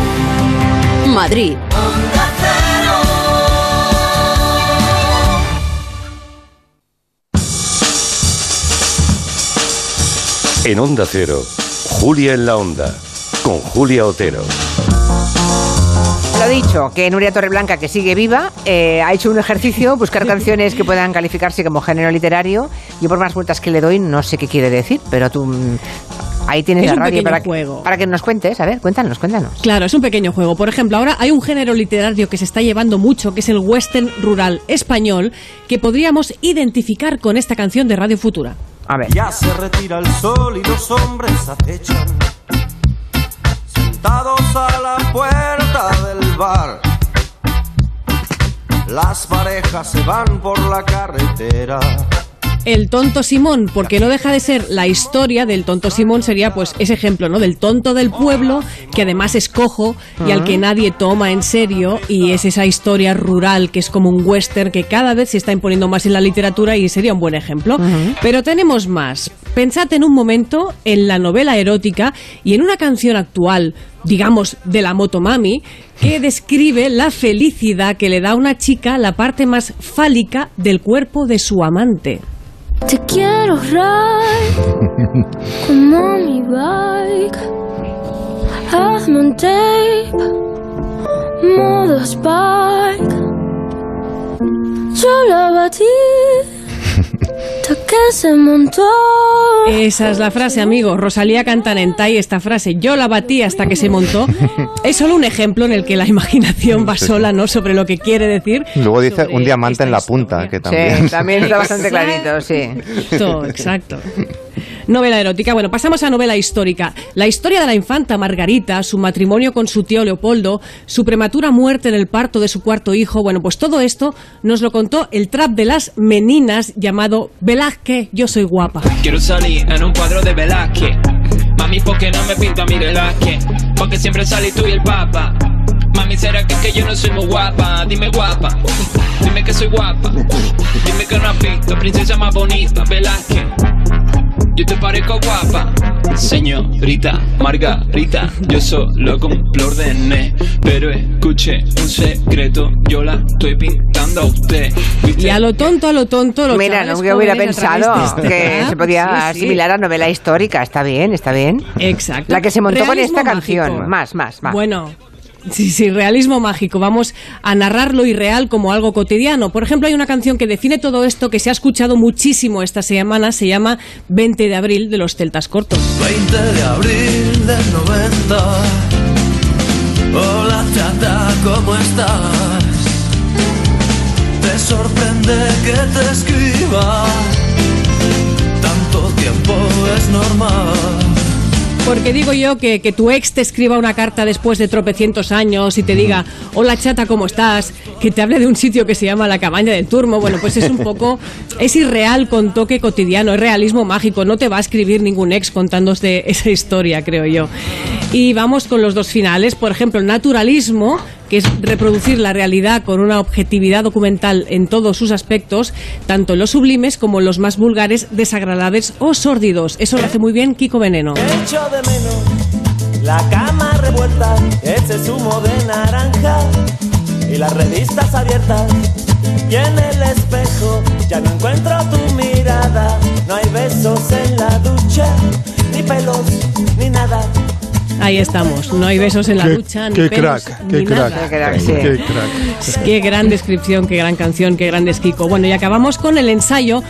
Madrid. En Onda Cero, Julia en la Onda, con Julia Otero. Lo dicho, que Nuria Torreblanca, que sigue viva, eh, ha hecho un ejercicio, buscar canciones que puedan calificarse como género literario. Yo por más vueltas que le doy, no sé qué quiere decir, pero tú mm, ahí tienes Es la radio para, juego. para que nos cuentes. A ver, cuéntanos, cuéntanos. Claro, es un pequeño juego. Por ejemplo, ahora hay un género literario que se está llevando mucho, que es el western rural español, que podríamos identificar con esta canción de Radio Futura. A ver. Ya se retira el sol y los hombres acechan. Sentados a la puerta del bar. Las parejas se van por la carretera. El tonto Simón, porque no deja de ser la historia del tonto Simón sería pues ese ejemplo, ¿no? Del tonto del pueblo, que además es cojo y al que nadie toma en serio y es esa historia rural que es como un western que cada vez se está imponiendo más en la literatura y sería un buen ejemplo. Pero tenemos más. Pensad en un momento en la novela erótica y en una canción actual, digamos, de la Motomami, que describe la felicidad que le da a una chica la parte más fálica del cuerpo de su amante. Te quiero ride como mi bike. Hazme un tape, modo Spike. Yo la batí, Esa es la frase, amigo. Rosalía canta en Entai esta frase. Yo la batí hasta que se montó. Es solo un ejemplo en el que la imaginación va sola, ¿no? Sobre lo que quiere decir. Luego dice un diamante en la punta, que también. Sí, también está bastante clarito, sí. Exacto, exacto. Novela erótica. Bueno, pasamos a novela histórica. La historia de la infanta Margarita, su matrimonio con su tío Leopoldo, su prematura muerte en el parto de su cuarto hijo. Bueno, pues todo esto nos lo contó el trap de las meninas llamado Velázquez, yo soy guapa. Quiero salir en un cuadro de Velázquez. Mami, ¿por qué no me pinto a mi Velázquez? Porque siempre salí tú y el papa. Mami, ¿será que, que yo no soy muy guapa? Dime guapa, dime que soy guapa. Dime que no has visto princesa más bonita, Velázquez. Yo te parezco guapa, señorita Margarita. Yo solo cumplo órdenes, pero escuche un secreto. Yo la estoy pintando a usted. Y a lo tonto, a lo tonto, los Mira, no hubiera pensado este que se podía sí, sí. asimilar a novela histórica. Está bien, está bien. Exacto. La que se montó con Realismo esta canción. mágico. Más, más, más. Bueno. Sí, sí, realismo mágico. Vamos a narrar lo irreal como algo cotidiano. Por ejemplo, hay una canción que define todo esto que se ha escuchado muchísimo esta semana. Se llama 20 de abril de los Celtas Cortos. 20 de abril del 90. Hola chata, ¿cómo estás? Te sorprende que te escriba. Tanto tiempo es normal. Porque digo yo que, que tu ex te escriba una carta después de tropecientos años y te diga, hola chata, ¿cómo estás? Que te hable de un sitio que se llama la cabaña del turmo. Bueno, pues es un poco, es irreal con toque cotidiano, es realismo mágico. No te va a escribir ningún ex contándote esa historia, creo yo. Y vamos con los dos finales. Por ejemplo, el naturalismo, que es reproducir la realidad con una objetividad documental en todos sus aspectos, tanto los sublimes como los más vulgares, desagradables o sórdidos. Eso lo hace muy bien Kiko Veneno. Echo de menos la cama revuelta, ese zumo de naranja y las revistas abiertas. Y en el espejo ya no encuentro tu mirada. No hay besos en la ducha, ni pelos. Ahí estamos. No hay besos en la Qué- ducha, ni qué pelos, crack, ni qué crack. nada. Qué crack, sí. Qué crack. Qué gran descripción, qué gran canción, qué grande es Kiko. Bueno, y acabamos con el ensayo.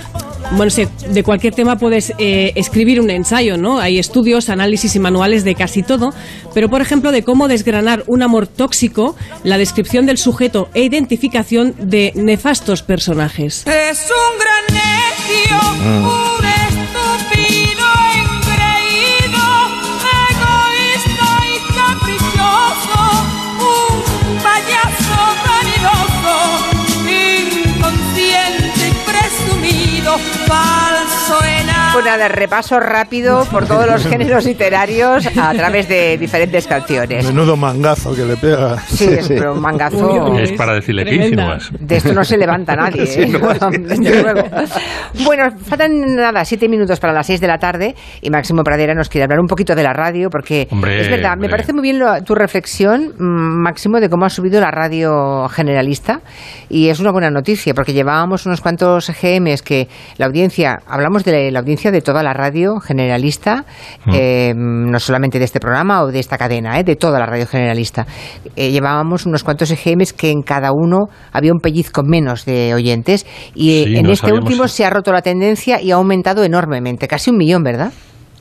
Bueno, sé, de cualquier tema puedes eh, escribir un ensayo, ¿no? Hay estudios, análisis y manuales de casi todo, pero por ejemplo de cómo desgranar un amor tóxico, la descripción del sujeto e identificación de nefastos personajes. Es un gran necio, Mm. un fire. Pues nada, repaso rápido por todos los géneros literarios a través de diferentes canciones. Menudo mangazo que le pega. Sí, es pero un mangazo. Es para decirle que insinúas. De esto no se levanta nadie, Sí, ¿eh? no, Desde luego. Bueno, faltan nada, siete minutos para las seis de la tarde y Máximo Pradera nos quiere hablar un poquito de la radio porque Hombre, es verdad, me parece muy bien lo- tu reflexión, mm, Máximo, de cómo ha subido la radio generalista y es una buena noticia porque llevábamos unos cuantos GMs que la audiencia, hablamos de la audiencia de toda la radio generalista, eh, no solamente de este programa o de esta cadena, eh, de toda la radio generalista. Eh, llevábamos unos cuantos EGMs que en cada uno había un pellizco menos de oyentes y eh, Sí, en no este sabíamos- último se ha roto la tendencia y ha aumentado enormemente, casi un millón, ¿verdad?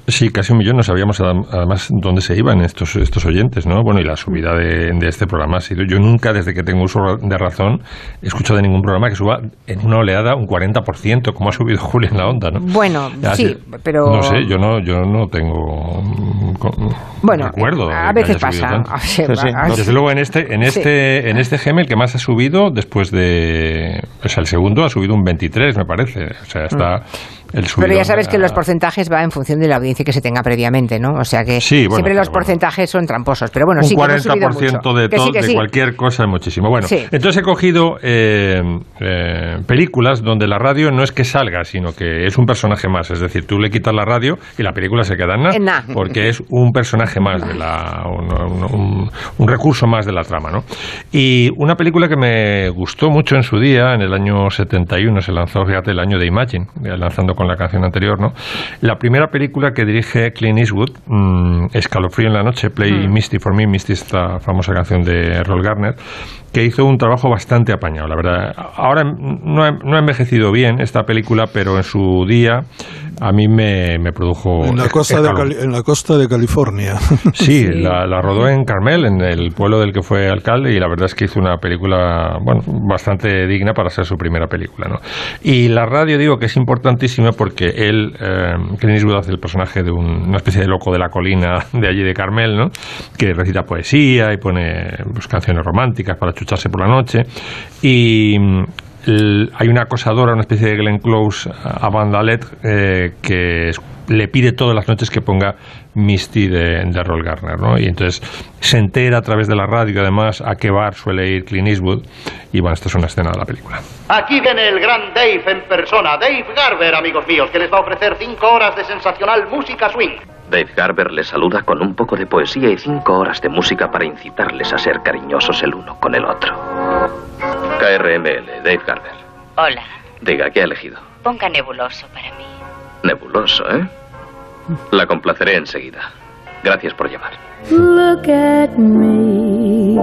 Sí, casi un millón. No sabíamos adem- además dónde se iban estos, estos oyentes, ¿no? Bueno, y la subida de, de este programa ha sido... Yo nunca, desde que tengo uso de razón, he escuchado de ningún programa que suba en una oleada un 40%, como ha subido Julia en la onda, ¿no? Bueno, Ya, sí, pero... No sé, yo no, yo no tengo mm, co- Bueno, recuerdo. a veces pasa. tanto. A ver, Sí, sí. va- Desde luego en este, en Sí. este, en este GM el que más ha subido después de, o sea, el segundo ha subido un 23, me parece. O sea, está el Pero ya sabes que los porcentajes va en función de la audiencia que se tenga previamente, ¿no? O sea que Sí, bueno, siempre los porcentajes son tramposos. Pero bueno, un sí que hemos subido 40% mucho. de, Que todo, sí, que de sí. cualquier cosa es muchísimo. Bueno, entonces he cogido eh, eh, películas donde la radio no es que salga, sino que es un personaje más. Es decir, tú le quitas la radio y la película se queda en nada, porque es un personaje más de la, un, un- un- un recurso más de la trama, ¿no? Y una película que me gustó mucho en su día, en el año 71 se lanzó, fíjate, el año de Imagine, eh, lanzando con la canción anterior, ¿no? La primera película que dirige Clint Eastwood, mm, Escalofrío en la noche, Play Misty for Me, Misty es la famosa canción de Errol Garner, que hizo un trabajo bastante apañado, la verdad. Ahora no ha, no ha envejecido bien esta película, pero en su día a mí me, me produjo... En la, costa de. Cali- en la costa de California. Sí, La, la rodó en Carmel, en el pueblo del que fue alcalde, y la verdad es que hizo una película, bueno, bastante digna para ser su primera película, ¿no? Y la radio digo que es importantísima porque él, eh, Clint Eastwood hace el personaje de un- una especie de loco de la colina de allí de Carmel, ¿no? Que recita poesía y pone pues, canciones románticas para chucharse por la noche, y mm, el- hay una acosadora, una especie de Glenn Close a Van Dalet, eh, que le pide todas las noches que ponga Misty de, de Roll Garner, ¿no? Y entonces se entera a través de la radio, además, a qué bar suele ir Clint Eastwood. Y bueno, esta es una escena de la película. Aquí viene el gran Dave en persona, Dave Garber, amigos míos, que les va a ofrecer cinco horas de sensacional música swing. Dave Garber les saluda con un poco de poesía y cinco horas de música para incitarles a ser cariñosos el uno con el otro. KRML, Dave Garber. Hola, Diga, ¿qué ha elegido? ponga nebuloso para mí. Nebuloso, ¿eh? La complaceré enseguida. Gracias por llamar. Look at me.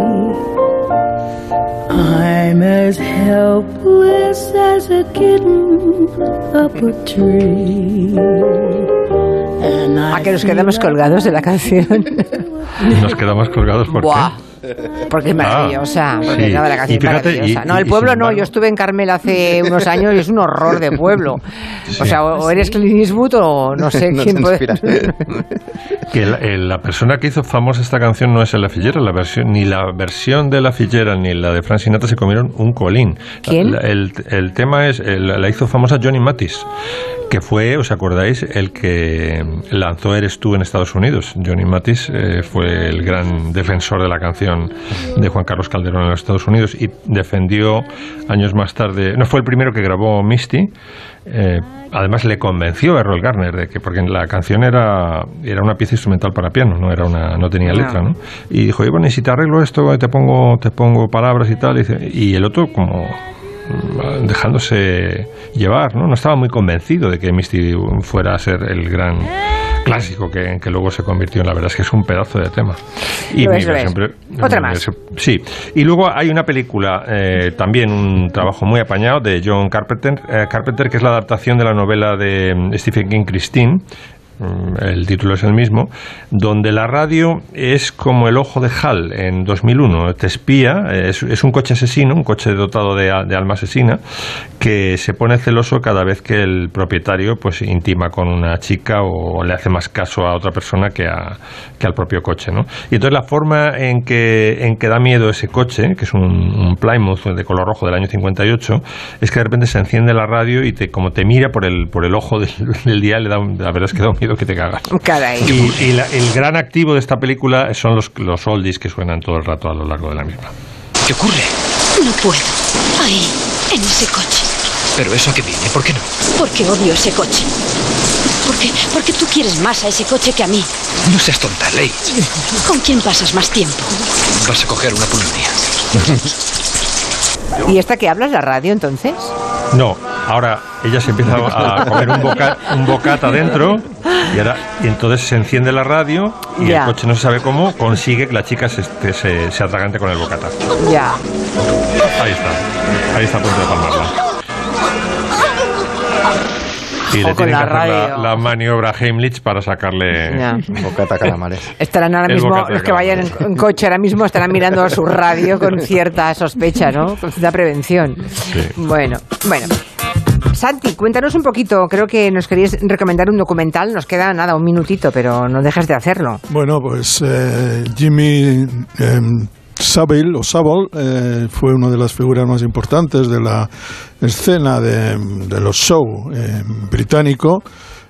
I'm as helpless as a kitten up a tree. A que nos quedamos colgados de la canción. Nos quedamos colgados porque... Porque es maravillosa. Ah, porque sí. la canción Y fíjate, es maravillosa. y- no, el pueblo no. embargo- Yo estuve en Carmel hace unos años y es un horror de pueblo. O sea, o, o eres Clint Eastwood o no sé No quién puede. Que la, el- la persona que hizo famosa esta canción no es la Fillera, la versión, ni la versión de la Fillera ni la de Frank Sinatra se comieron un colín. ¿Quién? La- El, el tema es, el- la hizo famosa Johnny Mathis, que fue, ¿os acordáis? El que lanzó Eres tú en Estados Unidos. Johnny Mathis eh, fue el gran defensor de la canción de Juan Carlos Calderón en los Estados Unidos y defendió años más tarde, no fue el primero que grabó Misty, eh, además le convenció a Errol Garner de que porque la canción era era una pieza instrumental para piano no era una no tenía letra no y dijo "Oye, bueno y si te arreglo esto te pongo te pongo palabras y tal y, y el otro como mm, dejándose llevar no no estaba muy convencido de que Misty fuera a ser el gran clásico que, que luego se convirtió en la verdad es que es un pedazo de tema y Lo mi es, lo versión es. pre- Otra más. Sí, y luego hay una película, eh, también un trabajo muy apañado de John Carpenter, eh, Carpenter, que es la adaptación de la novela de mm, Stephen King, Christine. Mm, El título es el mismo, donde la radio es como el ojo de Hal en 2001. Te espía, es, es un coche asesino, un coche dotado de, de alma asesina, que se pone celoso cada vez que el propietario pues intima con una chica o le hace más caso a otra persona que, a- que al propio coche. ¿no? Y entonces la forma en que, en que da miedo ese coche, que es un, un Plymouth de color rojo del año 58, es que de repente se enciende la radio y te, como te mira por el, por el ojo del, del día, le da, la verdad es que da un que te cagas. Caray. Y, y la- el gran activo de esta película son los, los oldies que suenan todo el rato a lo largo de la misma. ¿Qué ocurre? No puedo. Ahí, en ese coche. ¿Pero eso a qué viene? ¿Por qué no? Porque odio ese coche. Porque, porque tú quieres más a ese coche que a mí. No seas tonta, Ley. ¿Con quién pasas más tiempo? Vas a coger una pulmonía. ¿Y esta que hablas, la radio, entonces? No, ahora ella se empieza a comer un, boca, un bocata dentro y, ahora, y entonces se enciende la radio y Ya. el coche no se sabe cómo consigue que la chica se, se, se- se atragante con el bocata. Ya. Ahí está, ahí está a punto de palmarla. Y le tienen la que hacer la, radio. la maniobra Heimlich para sacarle Ya. Bocata calamares. Estarán ahora mismo, los que vayan en, en coche ahora mismo estarán mirando a su radio con cierta sospecha, ¿no? Con cierta prevención. Bueno, bueno. Santi, cuéntanos un poquito. Creo que nos querías recomendar un documental. Nos queda nada, un minutito, pero no dejas de hacerlo. Bueno, pues eh, Jimmy eh, Savile, o Savile eh, fue una de las figuras más importantes de la escena de, los shows eh, británico.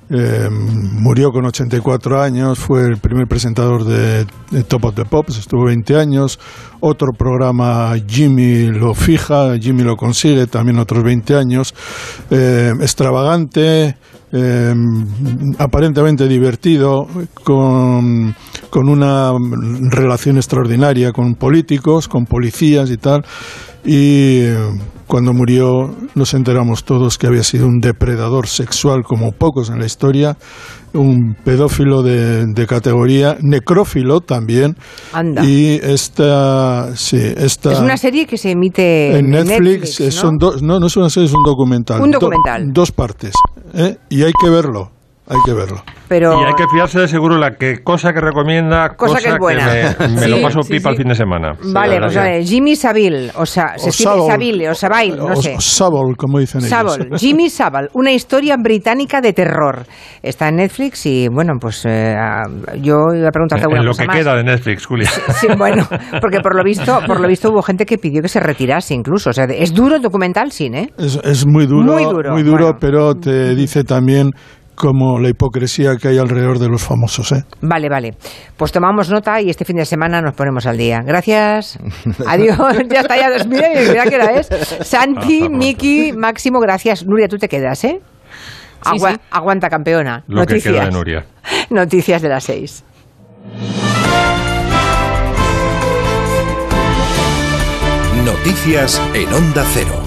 Eh, murió con 84 años, fue el primer presentador de, de Top of the Pops, estuvo 20 años. Otro programa, Jimmy lo fija, Jimmy lo consigue, también otros 20 años. Eh, extravagante, eh, aparentemente divertido, con, con una relación extraordinaria con políticos, con policías y tal. Y eh, cuando murió nos enteramos todos que había sido un depredador sexual como pocos en la historia, un pedófilo de, de categoría, necrófilo también. Anda. Y esta, sí, esta Es una serie que se emite en Netflix, eh, ¿no? son dos, no, no es una serie, es un documental. Un Do- documental. dos partes. ¿eh? Y hay que verlo, hay que verlo. Pero Y hay que fiarse de seguro la que cosa que recomienda, Cosa que es buena. me, me Sí, lo paso sí, pipa sí. el fin de semana. Vale, pues ver, Jimmy Savile, o sea, se O escribe Savile. O Savile, no sé. o Savile, como dicen ellos. Savile, Jimmy Savile, una historia británica de terror. Está en Netflix y bueno, pues eh, yo iba a preguntarte alguna En lo cosa que más. queda de Netflix, Julia. Sí, bueno, porque por lo visto, por lo visto hubo gente que pidió que se retirase incluso. O sea, es duro el documental, sí, ¿eh? Es, es muy duro, Muy duro, pero te dice también como la hipocresía que hay alrededor de los famosos. ¿eh? Vale, vale. Pues tomamos nota y este fin de semana nos ponemos al día. Gracias. Adiós. ya está, ya. Mira, mira qué hora es. Santi, Miki, Máximo, gracias. Nuria, tú te quedas, ¿eh? Agua- Aguanta, campeona. Lo que Noticias. queda de Nuria. Noticias de las seis. Noticias en Onda Cero.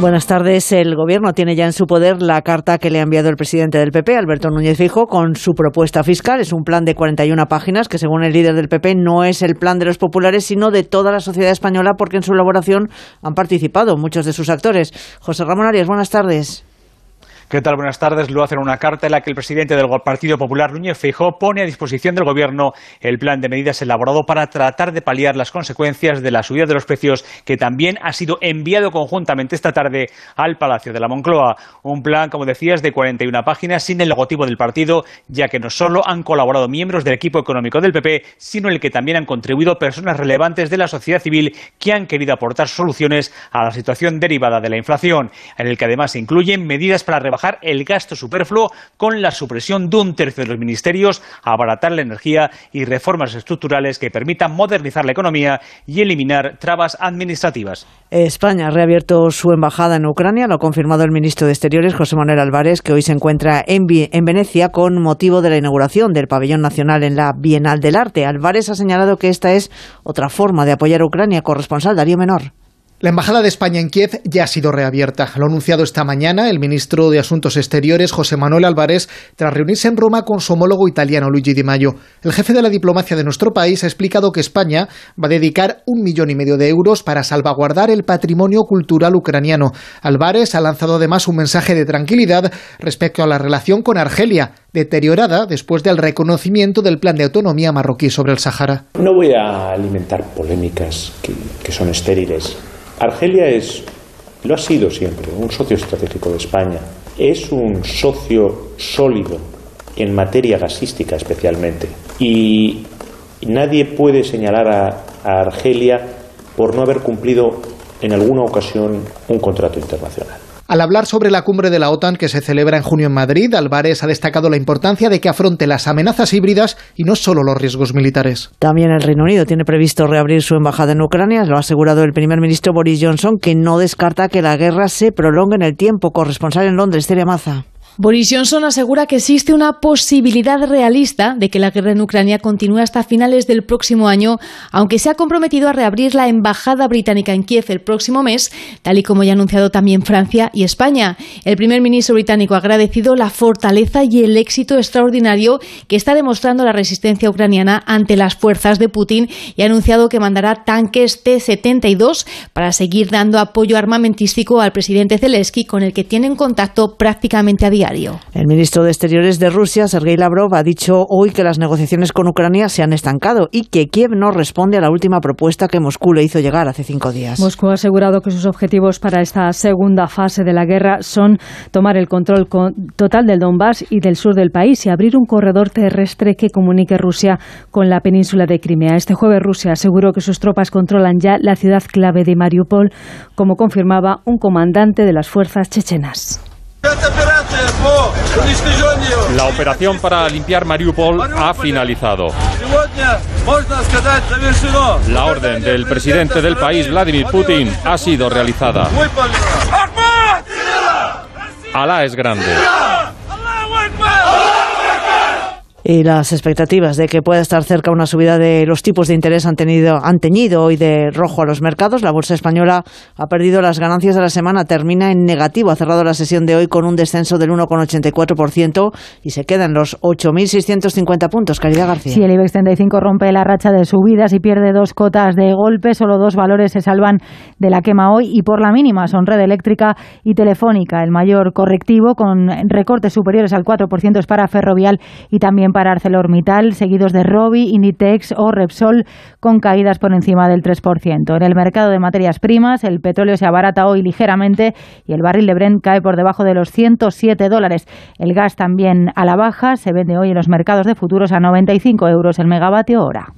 Buenas tardes. El Gobierno tiene ya en su poder la carta que le ha enviado el presidente del PP, Alberto Núñez Fijo, con su propuesta fiscal. Es un plan de 41 páginas que, según el líder del PP, no es el plan de los populares, sino de toda la sociedad española, porque en su elaboración han participado muchos de sus actores. José Ramón Arias, buenas tardes. ¿Qué tal? Buenas tardes. Lo hace en una carta en la que el presidente del Partido Popular, Núñez Feijóo, pone a disposición del Gobierno el plan de medidas elaborado para tratar de paliar las consecuencias de la subida de los precios, que también ha sido enviado conjuntamente esta tarde al Palacio de la Moncloa. Un plan, como decías, de 41 páginas sin el logotipo del partido, ya que no solo han colaborado miembros del equipo económico del PP, sino el que también han contribuido personas relevantes de la sociedad civil que han querido aportar soluciones a la situación derivada de la inflación, en el que además se incluyen medidas para rebajar el gasto superfluo con la supresión de un tercio de los ministerios, abaratar la energía y reformas estructurales que permitan modernizar la economía y eliminar trabas administrativas. España ha reabierto su embajada en Ucrania, lo ha confirmado el ministro de Exteriores, José Manuel Álvarez, que hoy se encuentra en, en Venecia con motivo de la inauguración del pabellón nacional en la Bienal del Arte. Álvarez ha señalado que esta es otra forma de apoyar a Ucrania. Corresponsal Darío Menor. La Embajada de España en Kiev ya ha sido reabierta. Lo ha anunciado esta mañana el ministro de Asuntos Exteriores, José Manuel Álvarez, tras reunirse en Roma con su homólogo italiano, Luigi Di Maio. El jefe de la diplomacia de nuestro país ha explicado que España va a dedicar un millón y medio de euros para salvaguardar el patrimonio cultural ucraniano. Álvarez ha lanzado además un mensaje de tranquilidad respecto a la relación con Argelia, deteriorada después del reconocimiento del plan de autonomía marroquí sobre el Sáhara. No voy a alimentar polémicas que, que son estériles. Argelia es, lo ha sido siempre, un socio estratégico de España. Es un socio sólido en materia gasística especialmente. Y nadie puede señalar a, Argelia por no haber cumplido en alguna ocasión un contrato internacional. Al hablar sobre la cumbre de la OTAN que se celebra en junio en Madrid, Álvarez ha destacado la importancia de que afronte las amenazas híbridas y no solo los riesgos militares. También el Reino Unido tiene previsto reabrir su embajada en Ucrania. Lo ha asegurado el primer ministro Boris Johnson, que no descarta que la guerra se prolongue en el tiempo. Corresponsal en Londres, Celia Maza. Boris Johnson asegura que existe una posibilidad realista de que la guerra en Ucrania continúe hasta finales del próximo año, aunque se ha comprometido a reabrir la embajada británica en Kiev el próximo mes, tal y como ya ha anunciado también Francia y España. El primer ministro británico ha agradecido la fortaleza y el éxito extraordinario que está demostrando la resistencia ucraniana ante las fuerzas de Putin y ha anunciado que mandará tanques T-72 para seguir dando apoyo armamentístico al presidente Zelensky, con el que tienen contacto prácticamente a diario. El ministro de Exteriores de Rusia, Sergei Lavrov, ha dicho hoy que las negociaciones con Ucrania se han estancado y que Kiev no responde a la última propuesta que Moscú le hizo llegar hace cinco días. Moscú ha asegurado que sus objetivos para esta segunda fase de la guerra son tomar el control total del Donbass y del sur del país y abrir un corredor terrestre que comunique Rusia con la península de Crimea. Este jueves Rusia aseguró que sus tropas controlan ya la ciudad clave de Mariupol, como confirmaba un comandante de las fuerzas chechenas. La operación para limpiar Mariupol ha finalizado. La orden del presidente del país, Vladimir Putin, ha sido realizada. Alá es grande y las expectativas de que pueda estar cerca una subida de los tipos de interés han, tenido, han teñido hoy de rojo a los mercados. La bolsa española ha perdido las ganancias de la semana, termina en negativo. Ha cerrado la sesión de hoy con un descenso del 1,84% y se queda en los 8.650 puntos. Caridad García. Sí, el IBEX 35 rompe la racha de subidas y pierde dos cotas de golpe. Solo dos valores se salvan de la quema hoy y por la mínima son Red Eléctrica y Telefónica. El mayor correctivo con recortes superiores al 4% es para Ferrovial y también para para ArcelorMittal, seguidos de Robi, Inditex o Repsol, con caídas por encima del 3%. En el mercado de materias primas, el petróleo se abarata hoy ligeramente y el barril de Brent cae por debajo de los 107 dólares. El gas también a la baja, se vende hoy en los mercados de futuros a 95 euros el megavatio hora.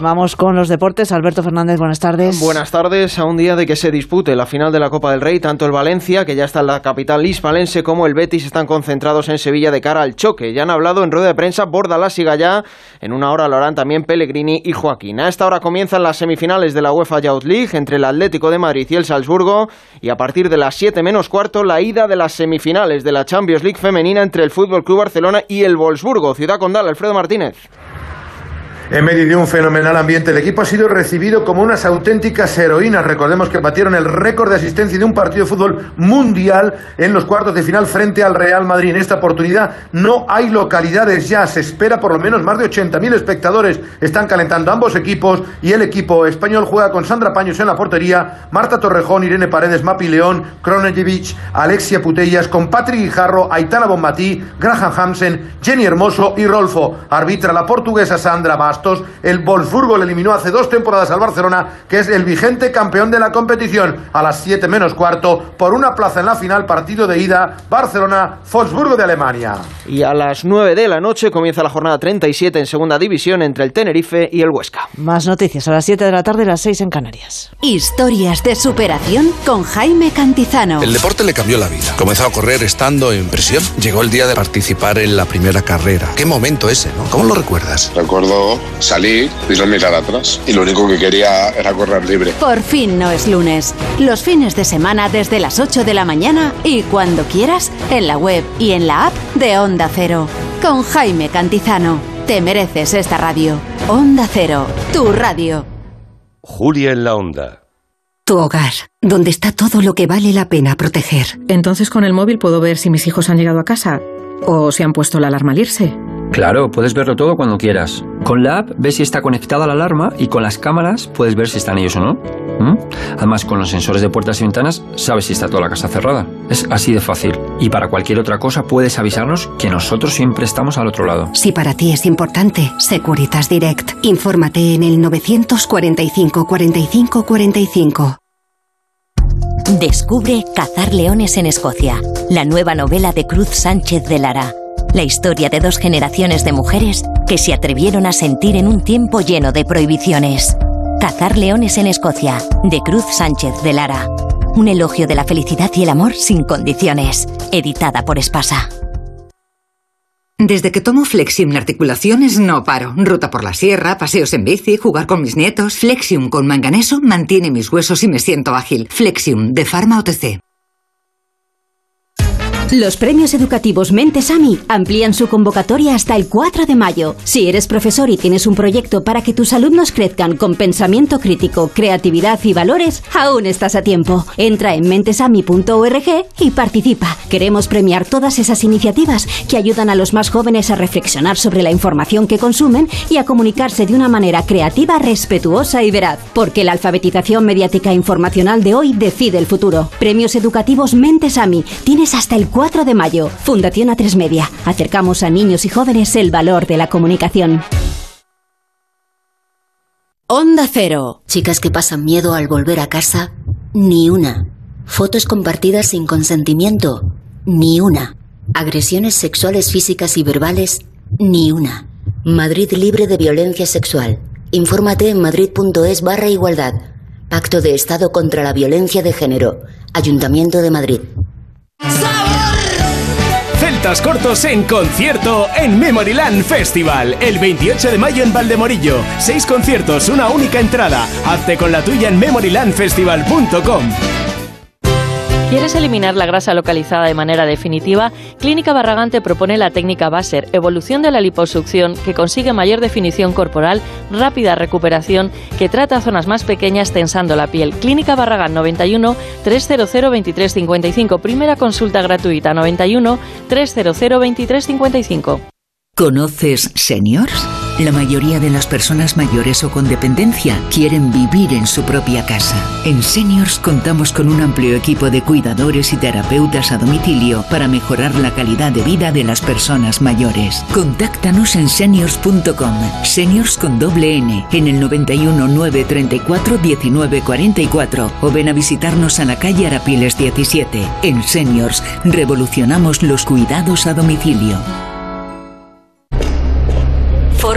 Vamos, con los deportes. Alberto Fernández, buenas tardes. Buenas tardes. A un día de que se dispute la final de la Copa del Rey, tanto el Valencia, que ya está en la capital hispalense, como el Betis están concentrados en Sevilla de cara al choque. Ya han hablado en rueda de prensa Bordalás y Gallá. En una hora lo harán también Pellegrini y Joaquín. A esta hora comienzan las semifinales de la UEFA Youth League entre el Atlético de Madrid y el Salzburgo. Y a partir de las 7 menos cuarto, la ida de las semifinales de la Champions League femenina entre el Fútbol Club Barcelona y el Wolfsburgo. Ciudad Condal, Alfredo Martínez. En medio de un fenomenal ambiente, el equipo ha sido recibido como unas auténticas heroínas. Recordemos que batieron el récord de asistencia de un partido de fútbol mundial en los cuartos de final frente al Real Madrid. En esta oportunidad no hay localidades ya, se espera por lo menos más de 80.000 espectadores. Están calentando ambos equipos y el equipo español juega con Sandra Paños en la portería, Marta Torrejón, Irene Paredes, Mapi León, Kronejevich, Alexia Putellas, con Patrick Guijarro, Aitana Bonmatí, Graham Hansen, Jenny Hermoso y Rolfo. Arbitra la portuguesa Sandra El Wolfsburgo le eliminó hace dos temporadas al Barcelona, que es el vigente campeón de la competición, a las 7 menos cuarto, por una plaza en la final, partido de ida, Barcelona-Wolfsburgo de Alemania. Y a las 9 de la noche comienza la jornada 37 en segunda división entre el Tenerife y el Huesca. Más noticias a las 7 de la tarde y las 6 en Canarias. Historias de superación con Jaime Cantizano. El deporte le cambió la vida. Comenzó a correr estando en prisión. Llegó el día de participar en la primera carrera. Qué momento ese, ¿no? ¿Cómo lo recuerdas? Recuerdo salí y no mirar atrás. Y lo único que quería era correr libre. Por fin no es lunes. Los fines de semana desde las 8 de la mañana y cuando quieras en la web y en la app de Onda Cero. Con Jaime Cantizano. Te mereces esta radio. Onda Cero, tu radio. Julia en la Onda. Tu hogar, donde está todo lo que vale la pena proteger. Entonces con el móvil puedo ver si mis hijos han llegado a casa o si han puesto la alarma al irse. Claro, puedes verlo todo cuando quieras. Con la app ves si está conectada la alarma y con las cámaras puedes ver si están ellos o no. ¿Mm? Además, con los sensores de puertas y ventanas sabes si está toda la casa cerrada. Es así de fácil. Y para cualquier otra cosa puedes avisarnos que nosotros siempre estamos al otro lado. Si para ti es importante, Securitas Direct. Infórmate en el 945 45 45. Descubre Cazar leones en Escocia, la nueva novela de Cruz Sánchez de Lara la historia de dos generaciones de mujeres que se atrevieron a sentir en un tiempo lleno de prohibiciones. Cazar leones en Escocia, de Cruz Sánchez de Lara. Un elogio de la felicidad y el amor sin condiciones. Editada por Espasa. Desde que tomo Flexium articulaciones no paro. Ruta por la sierra, paseos en bici, jugar con mis nietos. Flexium con manganeso mantiene mis huesos y me siento ágil. Flexium de Pharma OTC. Los premios educativos Mentesami amplían su convocatoria hasta el 4 de mayo. Si eres profesor y tienes un proyecto para que tus alumnos crezcan con pensamiento crítico, creatividad y valores, aún estás a tiempo. Entra en mentesami.org y participa. Queremos premiar todas esas iniciativas que ayudan a los más jóvenes a reflexionar sobre la información que consumen y a comunicarse de una manera creativa, respetuosa y veraz. Porque la alfabetización mediática informacional de hoy decide el futuro. Premios educativos Mentesami. Tienes hasta el 4 de mayo. Fundación A3 Media. Acercamos a niños y jóvenes el valor de la comunicación. Onda Cero. Chicas que pasan miedo al volver a casa, ni una. Fotos compartidas sin consentimiento, ni una. Agresiones sexuales físicas y verbales, ni una. Madrid libre de violencia sexual. Infórmate en madrid.es barra igualdad. Pacto de Estado contra la Violencia de Género. Ayuntamiento de Madrid. Celtas cortos en concierto en Memoryland Festival. El 28 de mayo en Valdemorillo. Seis conciertos, una única entrada. Hazte con la tuya en memorylandfestival.com. ¿Quieres eliminar la grasa localizada de manera definitiva? Clínica Barragán te propone la técnica Baser, evolución de la liposucción que consigue mayor definición corporal, rápida recuperación, que trata zonas más pequeñas tensando la piel. Clínica Barragán 91 300 2355. Primera consulta gratuita 91 300 2355. ¿Conoces Seniors? La mayoría de las personas mayores o con dependencia quieren vivir en su propia casa. En Seniors contamos con un amplio equipo de cuidadores y terapeutas a domicilio para mejorar la calidad de vida de las personas mayores. Contáctanos en seniors.com, seniors con doble N, en el 91 934 1944 o ven a visitarnos a la calle Arapiles 17. En Seniors revolucionamos los cuidados a domicilio.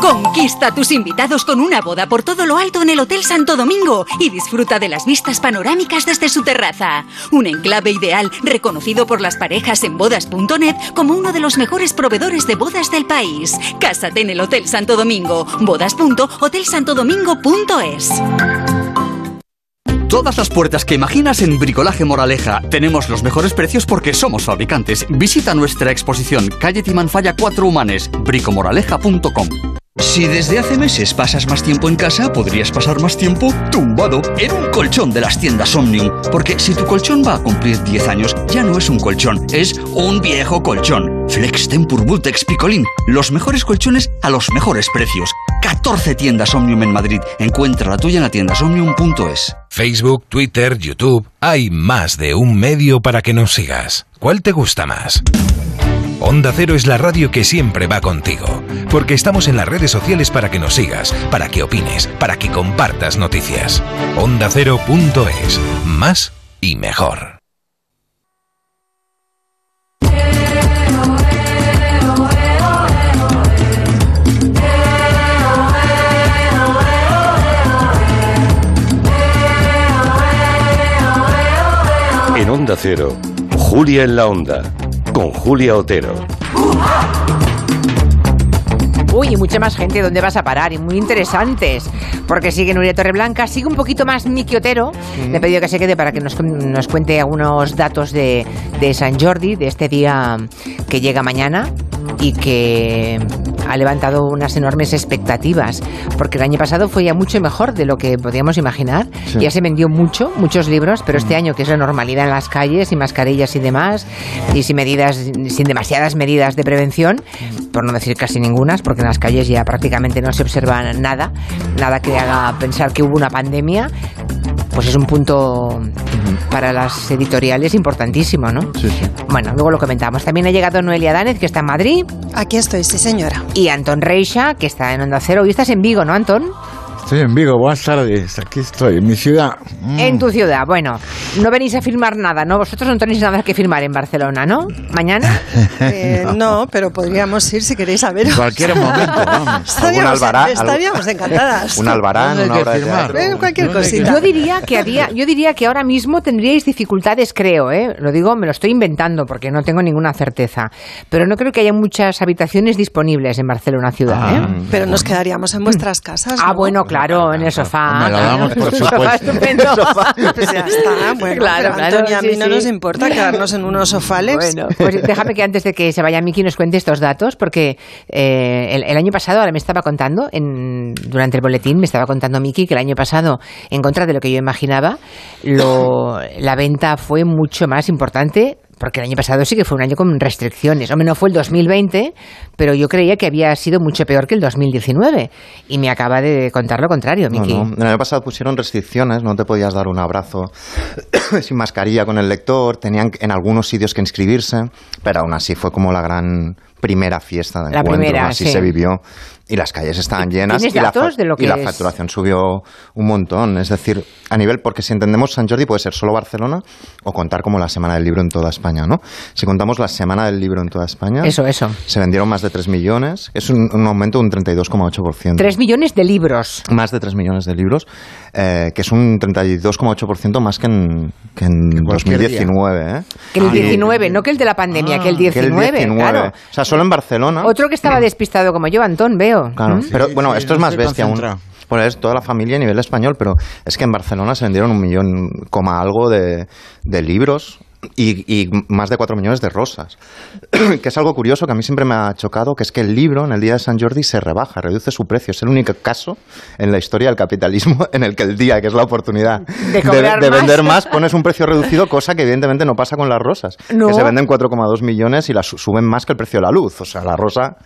Conquista a tus invitados con una boda por todo lo alto en el Hotel Santo Domingo y disfruta de las vistas panorámicas desde su terraza. Un enclave ideal reconocido por las parejas en bodas.net como uno de los mejores proveedores de bodas del país. Cásate en el Hotel Santo Domingo. Bodas.hotelsantodomingo.es. Todas las puertas que imaginas en Bricolaje Moraleja. Tenemos los mejores precios porque somos fabricantes. Visita nuestra exposición Calle Timanfaya 4 Humanes, bricomoraleja.com. Si desde hace meses pasas más tiempo en casa, podrías pasar más tiempo tumbado en un colchón de las tiendas Omnium. Porque si tu colchón va a cumplir 10 años, ya no es un colchón, es un viejo colchón. Flex Tempur Vultex Picolín. Los mejores colchones a los mejores precios. 14 tiendas Omnium en Madrid. Encuentra la tuya en la tiendasomnium.es. Facebook, Twitter, YouTube. Hay más de un medio para que nos sigas. ¿Cuál te gusta más? Onda Cero es la radio que siempre va contigo, porque estamos en las redes sociales para que nos sigas, para que opines, para que compartas noticias. OndaCero.es, más y mejor. En Onda Cero, Julia en la Onda, con Julia Otero. Uy, y mucha más gente, ¿dónde vas a parar? Y muy interesantes, porque sigue Nuria Torreblanca, sigue un poquito más Miki Otero. Le he pedido que se quede para que nos, nos cuente algunos datos de, de San Jordi, de este día que llega mañana y que ha levantado unas enormes expectativas, porque el año pasado fue ya mucho mejor de lo que podíamos imaginar. Sí. Ya se vendió mucho, muchos libros, pero este año que es la normalidad en las calles y mascarillas y demás, y sin medidas, sin demasiadas medidas de prevención, por no decir casi ningunas, porque en las calles ya prácticamente no se observa nada, nada que haga pensar que hubo una pandemia, pues es un punto para las editoriales importantísimo, ¿no? Bueno, luego lo comentamos. También ha llegado Noelia Danez, que está en Madrid. Aquí estoy, sí señora. Y Antón Reixa, que está en Onda Cero. Hoy estás en Vigo, ¿no, Antón? Estoy en Vigo, buenas tardes. Aquí estoy, en mi ciudad. Mm. En tu ciudad, bueno, no venís a firmar nada, ¿no? Vosotros no tenéis nada que firmar en Barcelona, ¿no? ¿Mañana? Eh, no, pero podríamos ir si queréis a ver. En cualquier momento, vamos. Estaríamos, estaríamos encantadas. Un albarán, una obra de teatro. Eh, cualquier cosita. Yo diría que había, yo diría que ahora mismo tendríais dificultades, creo, ¿eh? Lo digo, me lo estoy inventando porque no tengo ninguna certeza. Pero no creo que haya muchas habitaciones disponibles en Barcelona ciudad, ¿eh? Pero nos quedaríamos en vuestras casas. Ah, ¿no? bueno, claro, en el sofá. Me lo damos por supuesto. estupendo. Pues ya está, bueno, Claro, claro, Antonio, a mí sí, no sí. nos importa quedarnos en unos sofales. Bueno, pues déjame que antes de que se vaya Miki nos cuente estos datos, porque eh, el, el año pasado, ahora me estaba contando, en, durante el boletín, me estaba contando Miki que el año pasado, en contra de lo que yo imaginaba, lo, la venta fue mucho más importante. Porque el año pasado sí que fue un año con restricciones. Hombre, no fue el 2020, pero yo creía que había sido mucho peor que el 2019. Y me acaba de contar lo contrario, No, Miki. no. El año pasado pusieron restricciones, no te podías dar un abrazo sin mascarilla con el lector, tenían en algunos sitios que inscribirse, pero aún así fue como la gran primera fiesta de La encuentro, primera, así sí. se vivió y las calles estaban llenas ¿Tienes y, la, de lo y que la es? facturación subió un montón, es decir, a nivel porque si entendemos San Jordi puede ser solo Barcelona o contar como la semana del libro en toda España, ¿no? Si contamos la semana del libro en toda España, Eso, eso. se vendieron más de 3 millones, es un, un aumento de un 32,8%. Tres millones de libros. Más de 3 millones de libros, eh, que es un 32,8% más que en, que en cualquier 2019. ¿eh? Que el Ah, 19, no que el de la pandemia, que el que el 19, 19. claro. O sea, solo en Barcelona. Otro que estaba despistado como yo, Antón, veo. Claro, ¿Mm? pero bueno, sí, esto es no más bestia aún. Bueno, es toda la familia a nivel español, pero es que en Barcelona se vendieron un millón, coma algo de, de libros y, y más de cuatro millones de rosas. que es algo curioso que a mí siempre me ha chocado, que es que el libro en el día de San Jordi se rebaja, reduce su precio. Es el único caso en la historia del capitalismo en el que el día, que es la oportunidad de, cobrar de más. vender más, pones un precio reducido, cosa que evidentemente no pasa con las rosas. No. Que se venden 4,2 millones y las su- suben más que el precio de la luz. O sea, la rosa,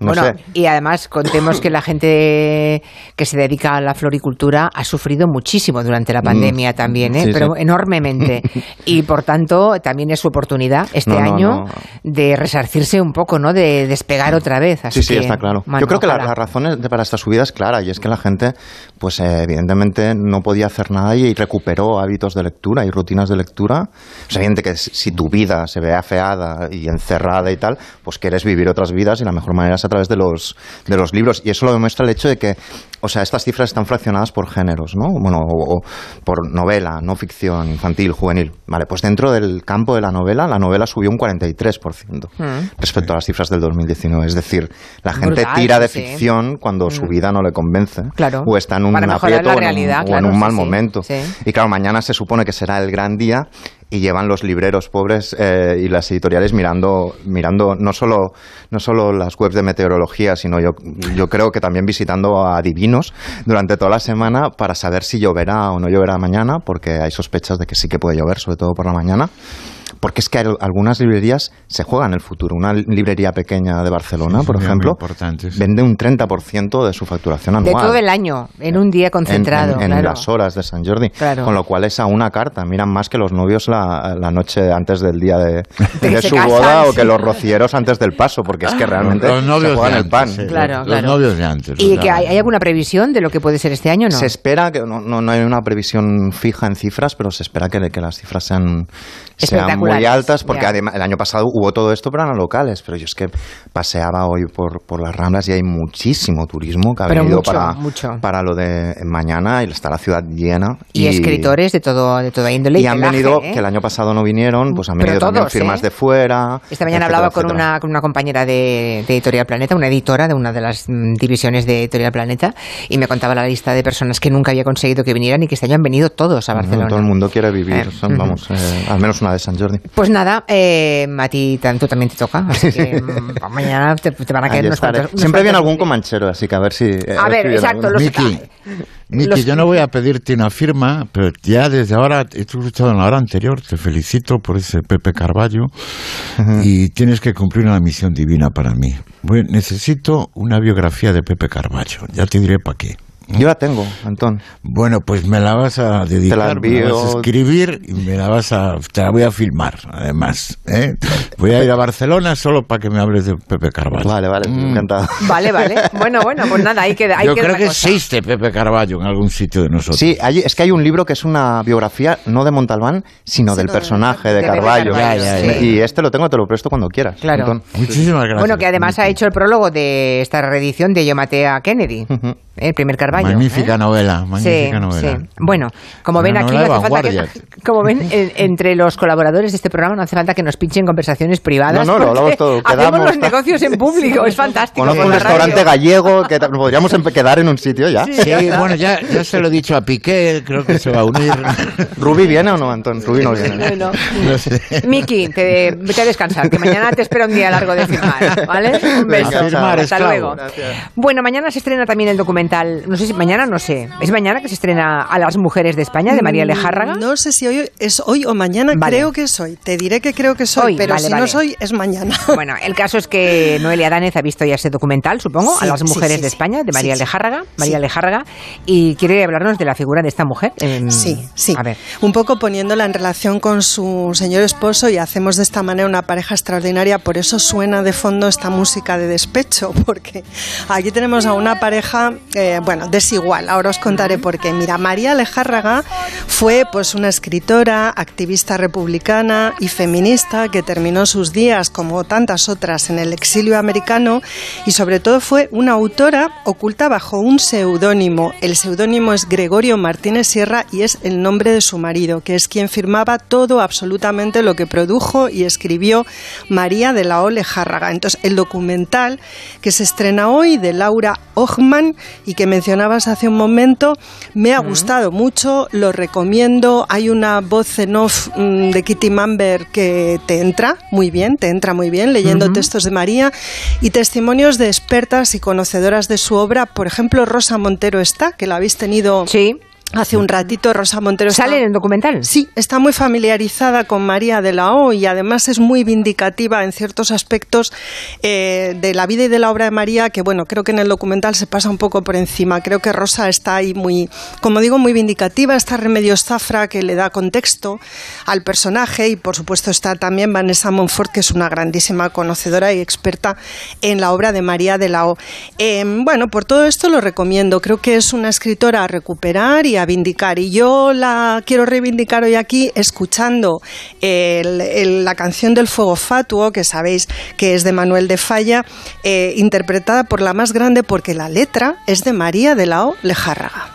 no bueno, sé. y además contemos que la gente que se dedica a la floricultura ha sufrido muchísimo durante la pandemia también, ¿eh? Mm. sí, pero sí. enormemente. y por tanto, también es su oportunidad este No, no, año no. de resarcirse un poco, ¿no? De despegar otra vez. Así Sí, sí, que, está claro. Yo creo que la, la razón es de- para esta subida es clara y es que la gente, pues eh, evidentemente no podía hacer nada y recuperó hábitos de lectura y rutinas de lectura. O sea, evidente que si si tu vida se ve afeada y encerrada y tal, pues quieres vivir otras vidas y la mejor manera es a través de los, de los libros. Y eso lo demuestra el hecho de que, o sea, estas cifras están fraccionadas por géneros, ¿no? Bueno, o, o por novela, no ficción, infantil, juvenil. Vale, pues dentro del campo de la novela, la novela subió un 43% Mm. respecto a las cifras del 2019. Es decir, la gente Brutal, tira de sí. ficción cuando su vida no le convence Claro. o está en un aprieto o en un- realidad, o en claro, un sí, mal sí, momento. Y claro, mañana se supone que será el gran día y llevan los libreros pobres eh, y las editoriales mirando, mirando no solo no solo las webs de meteorología, sino yo, yo creo que también visitando a divinos durante toda la semana para saber si lloverá o no lloverá mañana, porque hay sospechas de que sí que puede llover, sobre todo por la mañana. Porque es que al- algunas librerías se juegan el futuro. Una librería pequeña de Barcelona, Sí, por ejemplo, importante, sí. vende un 30% de su facturación De anual. todo el año, en un día en- concentrado. en, en claro. las horas de San Jordi. Claro. Con lo cual es a una carta. Miran más que los novios la, la noche antes del día de, de su casan, boda o que los rocieros antes del paso, porque es que realmente Los novios se juegan de el pan. Claro, los, claro. los novios de antes. ¿Y que hay, de- hay alguna previsión de lo que puede ser este año o no? Se espera que no, no, no hay una previsión fija en cifras, pero se espera que, que las cifras sean, sean muy Espectaculares, altas, porque ya. además el año pasado hubo todo esto, pero eran locales. Pero yo es que paseaba hoy por, por las Ramblas y hay muchísimo turismo que ha Pero venido mucho, para, mucho. para lo de mañana y está la ciudad llena. y, escritores de todo de toda índole Y han pelaje, venido, ¿eh? que el año pasado no vinieron, pues han Pero venido también todos, firmas ¿eh? de fuera. Esta mañana etcétera, hablaba con etcétera. una, con una compañera de, de Editorial Planeta, una editora de una de las mm, divisiones de Editorial Planeta, y me contaba la lista de personas que nunca había conseguido que vinieran y que este año han venido todos a No, Barcelona. todo el mundo quiere vivir, Eh, son, vamos, eh, al menos una de San Jordi. Pues nada, eh, a ti tanto también te toca, así que mm, mañana te, te van a caer Ahí unos cuantos. unos Siempre viene algún comanchero, así que a ver si... eh, A ver, si exacto, los- Miki, Miki, los- yo no voy a pedirte una firma, pero ya desde ahora, he escuchado en la hora anterior, te felicito por ese Pepe Carballo y tienes que cumplir una misión divina para mí. Voy- necesito una biografía de Pepe Carballo, ya te diré para qué. Yo la tengo, Antón. Bueno, pues me la vas a dedicar, Te la me la vas a envío. escribir y me la vas a, te la voy a filmar, además. ¿eh? Voy a ir a Barcelona solo para que me hables de Pepe Carvalho. Vale, vale, encantado. Vale, vale. Bueno, bueno, pues nada, ahí queda, ahí Yo queda creo que cosa. existe Pepe Carvalho en algún sitio de nosotros. Sí, hay- es que hay un libro que es una biografía no de Montalbán, sino del personaje de de Carballo. Carballo, Ya, ya, sí. Y este lo tengo, te lo presto cuando quieras. Claro. Antón. Muchísimas gracias. Bueno, que además ha hecho el prólogo de esta reedición de Yo maté a Kennedy, ¿eh? el primer Carballo. Magnífica ¿eh? novela, magnífica sí, novela. sí. Bueno, como Una ven aquí, no hace falta que, como ven, en- entre los colaboradores de este programa no hace falta que nos pinchen conversaciones privadas. No, no, lo hablamos todo, Hacemos quedamos, los negocios en público, es fantástico. Conozco con un restaurante radio. gallego que podríamos quedar en un sitio ya. Sí, bueno, ya, ya se lo he dicho a Piqué, creo que se va a unir. ¿Rubí viene o no, Antón? Rubí no viene. No, no. No sé. Miki, te, vete a descansar, que mañana te espera un día largo de firmar, ¿vale? Un beso. Hasta esclavo. luego. Bueno, mañana se estrena también el documental, sé si mañana, no sé. ¿Es mañana que se estrena A las mujeres de España, de María Lejárraga? No sé si hoy es hoy o mañana, Vale. creo que es hoy. Te diré que creo que es hoy, Hoy, pero vale, si vale. no es hoy, es mañana. Bueno, el caso es que Noelia Danez ha visto ya ese documental, supongo, Sí, a las mujeres sí, de. España, de María. Lejárraga, María. Lejárraga, y quiere hablarnos de la figura de esta mujer. Sí, sí. A ver. Un poco poniéndola en relación con su señor esposo y hacemos de esta manera una pareja extraordinaria. Por eso suena de fondo esta música de despecho, porque aquí tenemos a una pareja, eh, bueno, desigual. Ahora os contaré por qué. Mira, María Lejárraga fue pues una escritora, activista republicana y feminista que terminó sus días, como tantas otras, en el exilio americano y sobre todo fue una autora oculta bajo un seudónimo. El seudónimo es Gregorio Martínez Sierra y es el nombre de su marido, que es quien firmaba todo absolutamente lo que produjo y escribió María de la Ole Járraga. Entonces, el documental que se estrena hoy de Laura Ochman y que mencionabas hace un momento, me ha gustado mucho, lo recomiendo. Hay una voz en off mm, de Kitty Mamber que te entra muy bien, te entra muy bien leyendo textos de María y testimonios de expertas y conocedoras de su obra. Por ejemplo, Rosa Montero está, que la habéis tenido. Hace un ratito Rosa Montero ¿Sale en el documental? Sí, está muy familiarizada con María de la O y además es muy vindicativa en ciertos aspectos eh, de la vida y de la obra de María que, bueno, creo que en el documental se pasa un poco por encima. Creo que Rosa está ahí muy, como digo, muy vindicativa. Está Remedios Zafra que le da contexto al personaje y, por supuesto, está también Vanessa Monfort que es una grandísima conocedora y experta en la obra de María de la O. Eh, bueno, por todo esto lo recomiendo. Creo que es una escritora a recuperar y a vindicar. Y yo la quiero reivindicar hoy aquí escuchando la canción del fuego fatuo, que sabéis que es de Manuel de Falla, eh, interpretada por la más grande porque la letra es de María de la O Lejárraga.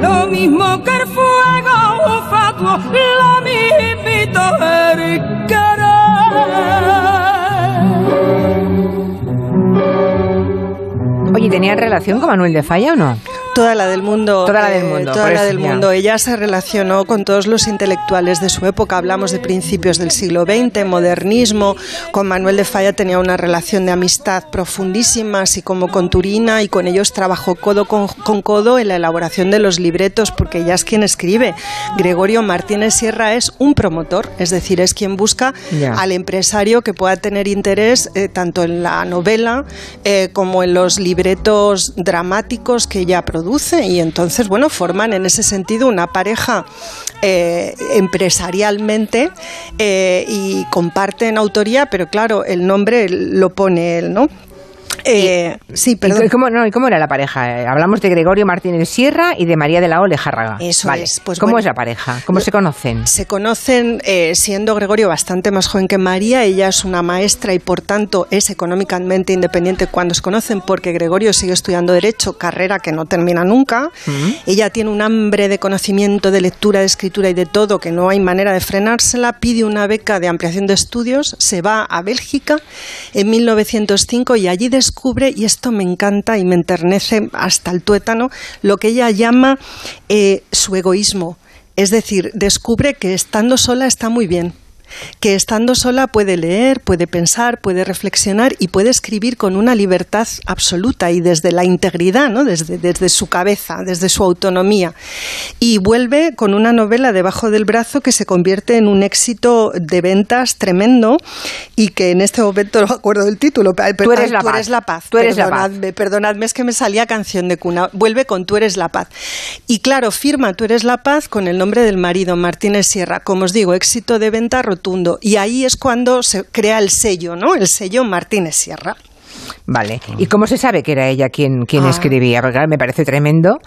Lo mismo que el fuego fatuo, lo mismito el Oye, ¿tenían relación con Manuel de Falla o no? Toda la del mundo. Toda la del eh, toda la del mundo. Ella se relacionó con todos los intelectuales de su época. Hablamos de principios del siglo XX, modernismo. Con Manuel de Falla tenía una relación de amistad profundísima, así como con Turina, y con ellos trabajó codo con, con codo en la elaboración de los libretos, porque ella es quien escribe. Gregorio Martínez Sierra es un promotor, es decir, es quien busca al empresario que pueda tener interés eh, tanto en la novela eh, como en los libretos dramáticos que ella produce y entonces bueno forman en ese sentido una pareja eh, empresarialmente eh, y comparten autoría pero claro el nombre lo pone él no Eh, sí, ¿Y perdón. cómo, no, ¿Y cómo era la pareja? Eh, Hablamos de Gregorio Martínez Sierra y de María de la Ole Járraga. Eso Vale. es, pues ¿Cómo bueno. es la pareja? ¿Cómo se conocen? Se conocen eh, siendo Gregorio bastante más joven que María. Ella es una maestra y por tanto es económicamente independiente cuando se conocen porque Gregorio sigue estudiando Derecho, carrera que no termina nunca. Ella tiene un hambre de conocimiento, de lectura, de escritura y de todo que no hay manera de frenársela. Pide una beca de ampliación de estudios, se va a Bélgica en 1905 y allí descubre, y esto me encanta y me enternece hasta el tuétano, lo que ella llama eh, su egoísmo. Es decir, descubre que estando sola está muy bien. Que estando sola puede leer, puede pensar, puede reflexionar y puede escribir con una libertad absoluta y desde la integridad, ¿no? desde, desde su cabeza, desde su autonomía. Y vuelve con una novela debajo del brazo que se convierte en un éxito de ventas tremendo y que en este momento no me acuerdo del título. pero- Tú eres la Tú paz. eres la paz. Tú eres la paz. Perdonadme, es que me salía canción de cuna. Vuelve con Tú eres la paz. Y claro, firma Tú eres la paz con el nombre del marido, Martínez Sierra. Como os digo, éxito de venta rotundo. Y ahí es cuando se crea el sello, ¿no? El sello Martínez Sierra. Vale. ¿Y cómo se sabe que era ella quien, quien Ah. escribía? Porque claro, me parece tremendo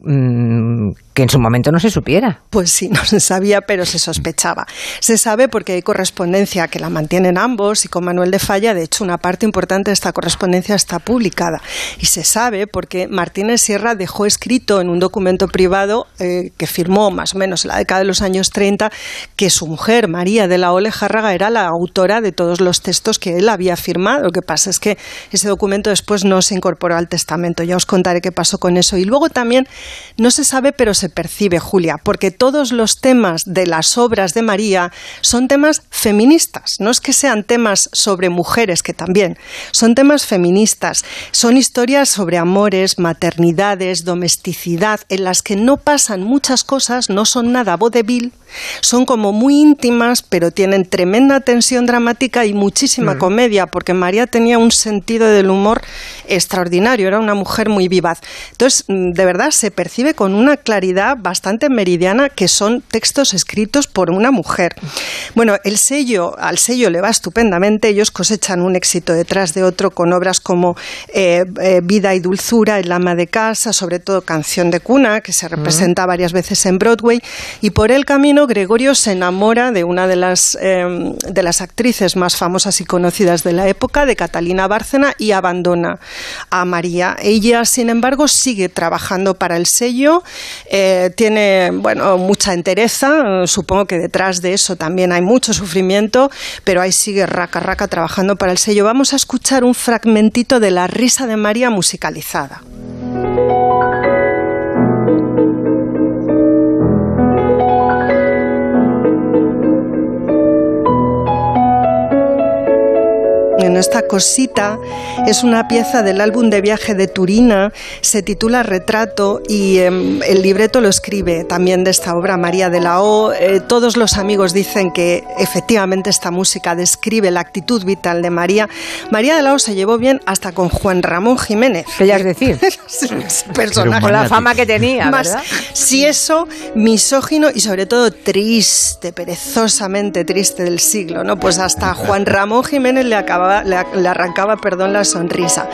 mm, que en su momento no se supiera. Pues sí, no se sabía, pero se sospechaba. Se sabe porque hay correspondencia que la mantienen ambos y con Manuel de Falla, de hecho, una parte importante de esta correspondencia está publicada. Y se sabe porque Martínez Sierra dejó escrito en un documento privado eh, que firmó más o menos en la década de los años 30 que su mujer, María de la Ole Járraga, era la autora de todos los textos que él había firmado. Lo que pasa es que ese documento después no se incorporó al testamento. Ya os contaré qué pasó con eso. Y luego también no se sabe, pero se percibe, Julia, porque todos los temas de las obras de María son temas feministas. No es que sean temas sobre mujeres, que también, son temas feministas. Son historias sobre amores, maternidades, domesticidad, en las que no pasan muchas cosas, no son nada vodevil, son como muy íntimas, pero tienen tremenda tensión dramática y muchísima Mm. comedia, porque María tenía un sentido del humor extraordinario, era una mujer muy vivaz. Entonces, mm, de verdad, se percibe con una claridad bastante meridiana que son textos escritos por una mujer. Bueno, el sello, al sello le va estupendamente, ellos cosechan un éxito detrás de otro con obras como eh, eh, Vida y Dulzura, El ama de casa, sobre todo Canción de cuna, que se representa varias veces en Broadway, y por el camino Gregorio se enamora de una de las, eh, de las actrices más famosas y conocidas de la época, de Catalina Bárcena, y abandona a María. Ella, sin embargo, sigue trabajando para el sello, eh, tiene bueno, mucha entereza, eh, supongo que detrás de eso también hay mucho sufrimiento, pero ahí sigue raca raca trabajando para el sello. Vamos a escuchar un fragmentito de La risa de María musicalizada. En esta cosita es una pieza del álbum de viaje de Turina, se titula Retrato y em, el libreto lo escribe también de esta obra María de la O. Eh, todos los amigos dicen que efectivamente esta música describe la actitud vital de María. María de la O se llevó bien hasta con Juan Ramón Jiménez. ¿Qué es decir? personaje. Con la fama que tenía, Más, ¿verdad? si eso, misógino y sobre todo triste, perezosamente triste del siglo, ¿no? Pues hasta Juan Ramón Jiménez le acababa, le, le arrancaba, perdón, la sonrisa.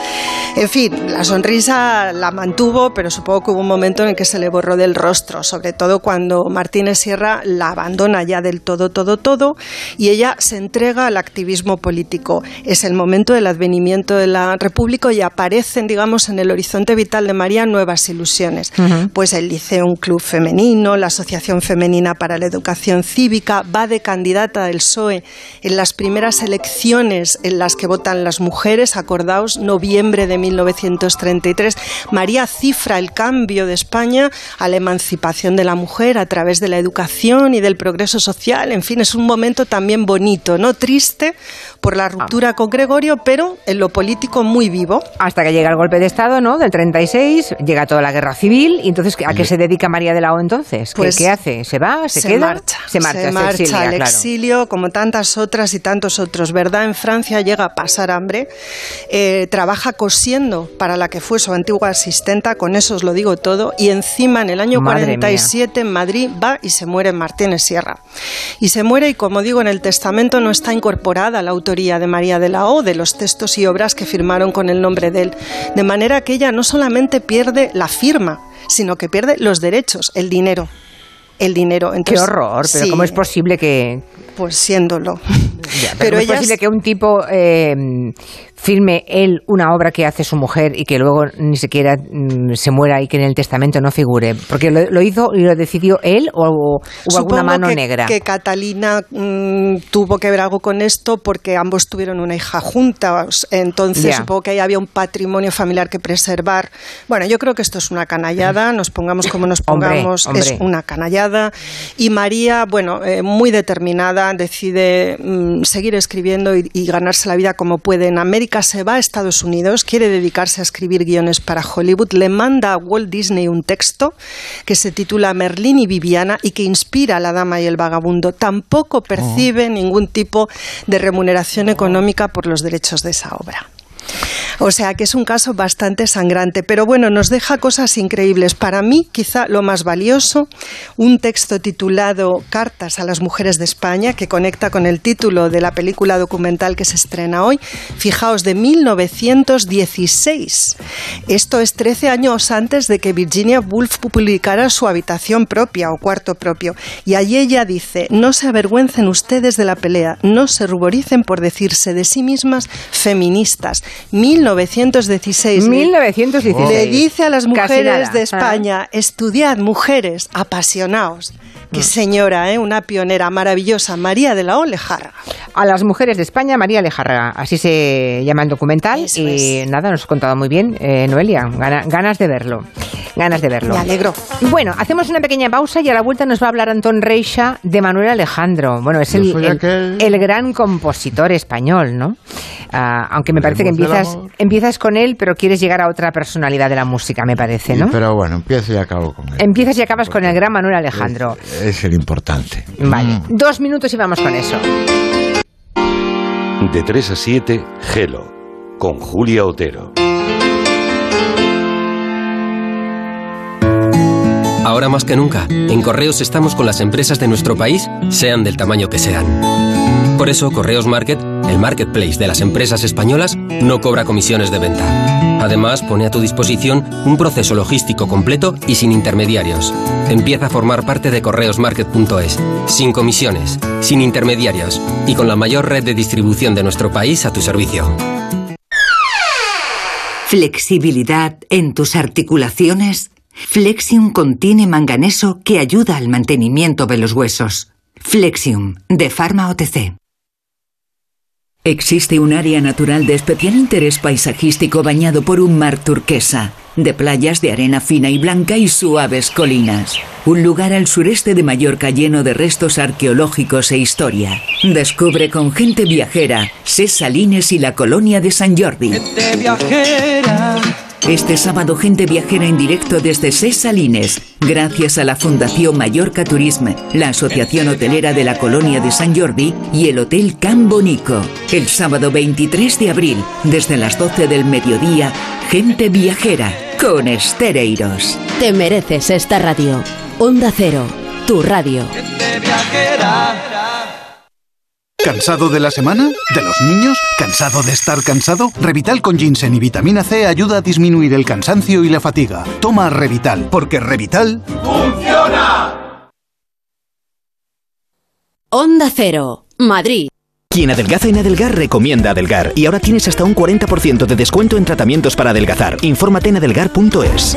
En fin, la sonrisa la mantuvo, pero supongo que hubo un momento en el que se le borró del rostro, sobre todo cuando Martínez Sierra la abandona ya del todo, todo, todo, y ella se entrega al activismo político. Es el momento del advenimiento de la República y aparecen, digamos, en el horizonte vital de María nuevas ilusiones. Pues el Liceo, un club femenino, la Asociación Femenina para la Educación Cívica, va de candidata del PSOE en las primeras elecciones en las que votan las mujeres, acordaos, noviembre de 1933. María cifra el cambio de España a la emancipación de la mujer a través de la educación y del progreso social. En fin, es un momento también bonito, ¿no? Triste por la ruptura con Gregorio, pero en lo político muy vivo. Hasta que llega el golpe de Estado, ¿no? Del 36, llega toda la guerra civil, y entonces, ¿a qué se dedica María de la O entonces? ¿Qué, Pues, qué hace? ¿Se va? ¿Se, se queda? marcha, se marcha, se marcha exilia, al claro. exilio, como tantas otras y tantos otros, ¿verdad? En Francia llega a pasar hambre, eh, trabaja cosiendo para la que fue su antigua asistenta, con eso os lo digo todo, y encima en el año Madre mía. 47 en Madrid va y se muere en Martínez Sierra. Y se muere y como digo en el testamento no está incorporada la autoría de María de la O, de los textos y obras que firmaron con el nombre de él, de manera que ella no solamente pierde la firma, sino que pierde los derechos, el dinero. El dinero. Qué horror, pero sí, ¿cómo es posible que...? Pues siéndolo. Ya, pero Pero ¿cómo es posible es- que un tipo eh, firme él una obra que hace su mujer y que luego ni siquiera mm, se muera y que en el testamento no figure? Porque lo, lo hizo y lo decidió él o hubo alguna Supongo mano que, negra. que Catalina mm, tuvo que ver algo con esto porque ambos tuvieron una hija juntas. Entonces Ya. supongo que ahí había un patrimonio familiar que preservar. Bueno, yo creo que esto es una canallada, nos pongamos como nos Hombre, pongamos, hombre. es una canallada. Y María, bueno, eh, muy determinada, decide mm, seguir escribiendo y, y ganarse la vida como puede. En América se va a Estados Unidos, quiere dedicarse a escribir guiones para Hollywood, le manda a Walt Disney un texto que se titula Merlín y Viviana y que inspira a la dama y el vagabundo. Tampoco percibe ningún tipo de remuneración económica por los derechos de esa obra. O sea que es un caso bastante sangrante, pero bueno, nos deja cosas increíbles. Para mí, quizá lo más valioso, un texto titulado Cartas a las mujeres de España, que conecta con el título de la película documental que se estrena hoy, fijaos, de 1916. Esto es 13 años antes de que Virginia Woolf publicara su habitación propia o cuarto propio. Y allí ella dice, no se avergüencen ustedes de la pelea, no se ruboricen por decirse de sí mismas feministas. 1916. 1916. Le dice a las mujeres de España, estudiad mujeres, apasionaos. Qué señora, ¿eh? una pionera maravillosa, María de la Olejárraga. A las mujeres de España, María Lejarraga, así se llama el documental. y nada, nos has contado muy bien, eh, Noelia. Gana- ganas de verlo. Ganas de verlo. Me alegro. Bueno, hacemos una pequeña pausa y a la vuelta nos va a hablar Antón Reixa de Manuel Alejandro. Bueno, es el, el- aquel- el gran compositor español, ¿no? Ah, aunque me parece que empiezas, empiezas con él, pero quieres llegar a otra personalidad de la música, me parece, Sí, ¿no? pero bueno, empiezo y acabo con él. Empiezas y acabas con el gran Manuel Alejandro. Es el importante. Vale, Mm. dos minutos y vamos con eso. De 3 a 7, Gelo, con Julia Otero. Ahora más que nunca, en Correos estamos con las empresas de nuestro país, sean del tamaño que sean. Por eso, Correos Market, el marketplace de las empresas españolas, no cobra comisiones de venta. Además, pone a tu disposición un proceso logístico completo y sin intermediarios. Empieza a formar parte de correosmarket.es, sin comisiones, sin intermediarios y con la mayor red de distribución de nuestro país a tu servicio. Flexibilidad en tus articulaciones. Flexium contiene manganeso que ayuda al mantenimiento de los huesos. Flexium, de Pharma OTC. Existe un área natural de especial interés paisajístico bañado por un mar turquesa, de playas de arena fina y blanca y suaves colinas. Un lugar al sureste de Mallorca lleno de restos arqueológicos e historia. Descubre con gente viajera Ses Salines y la colonia de San Jordi. Este sábado, gente viajera en directo desde Ses Salines, gracias a la Fundación Mallorca Turisme, la Asociación Hotelera de la Colonia de San Jordi y el Hotel Can Bonico. El sábado 23 de abril, desde las 12 del mediodía, gente viajera con Estereiros. Te mereces esta radio. Onda Cero, tu radio. ¿Cansado de la semana? ¿De los niños? ¿Cansado de estar cansado? Revital con ginseng y vitamina C ayuda a disminuir el cansancio y la fatiga. Toma Revital, porque Revital... ¡Funciona! Onda Cero, Madrid. Quien adelgaza en Adelgar recomienda Adelgar y ahora tienes hasta un 40% de descuento en tratamientos para adelgazar. Infórmate en adelgar.es.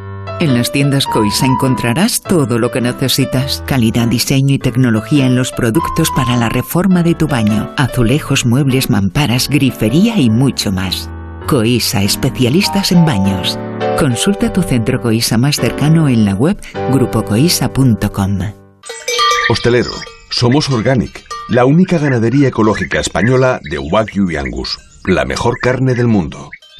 En las tiendas Coisa encontrarás todo lo que necesitas. Calidad, diseño y tecnología en los productos para la reforma de tu baño. Azulejos, muebles, mamparas, grifería y mucho más. Coisa, especialistas en baños. Consulta tu centro Coisa más cercano en la web grupocoisa.com. Hostelero, somos Organic, la única ganadería ecológica española de Wagyu y Angus, la mejor carne del mundo.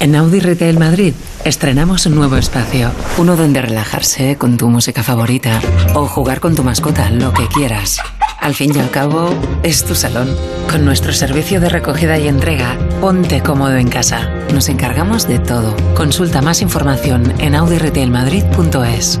En Audi Retail Madrid estrenamos un nuevo espacio, uno donde relajarse con tu música favorita o jugar con tu mascota, lo que quieras. Al fin y al cabo, es tu salón. Con nuestro servicio de recogida y entrega, ponte cómodo en casa. Nos encargamos de todo. Consulta más información en audiretailmadrid.es.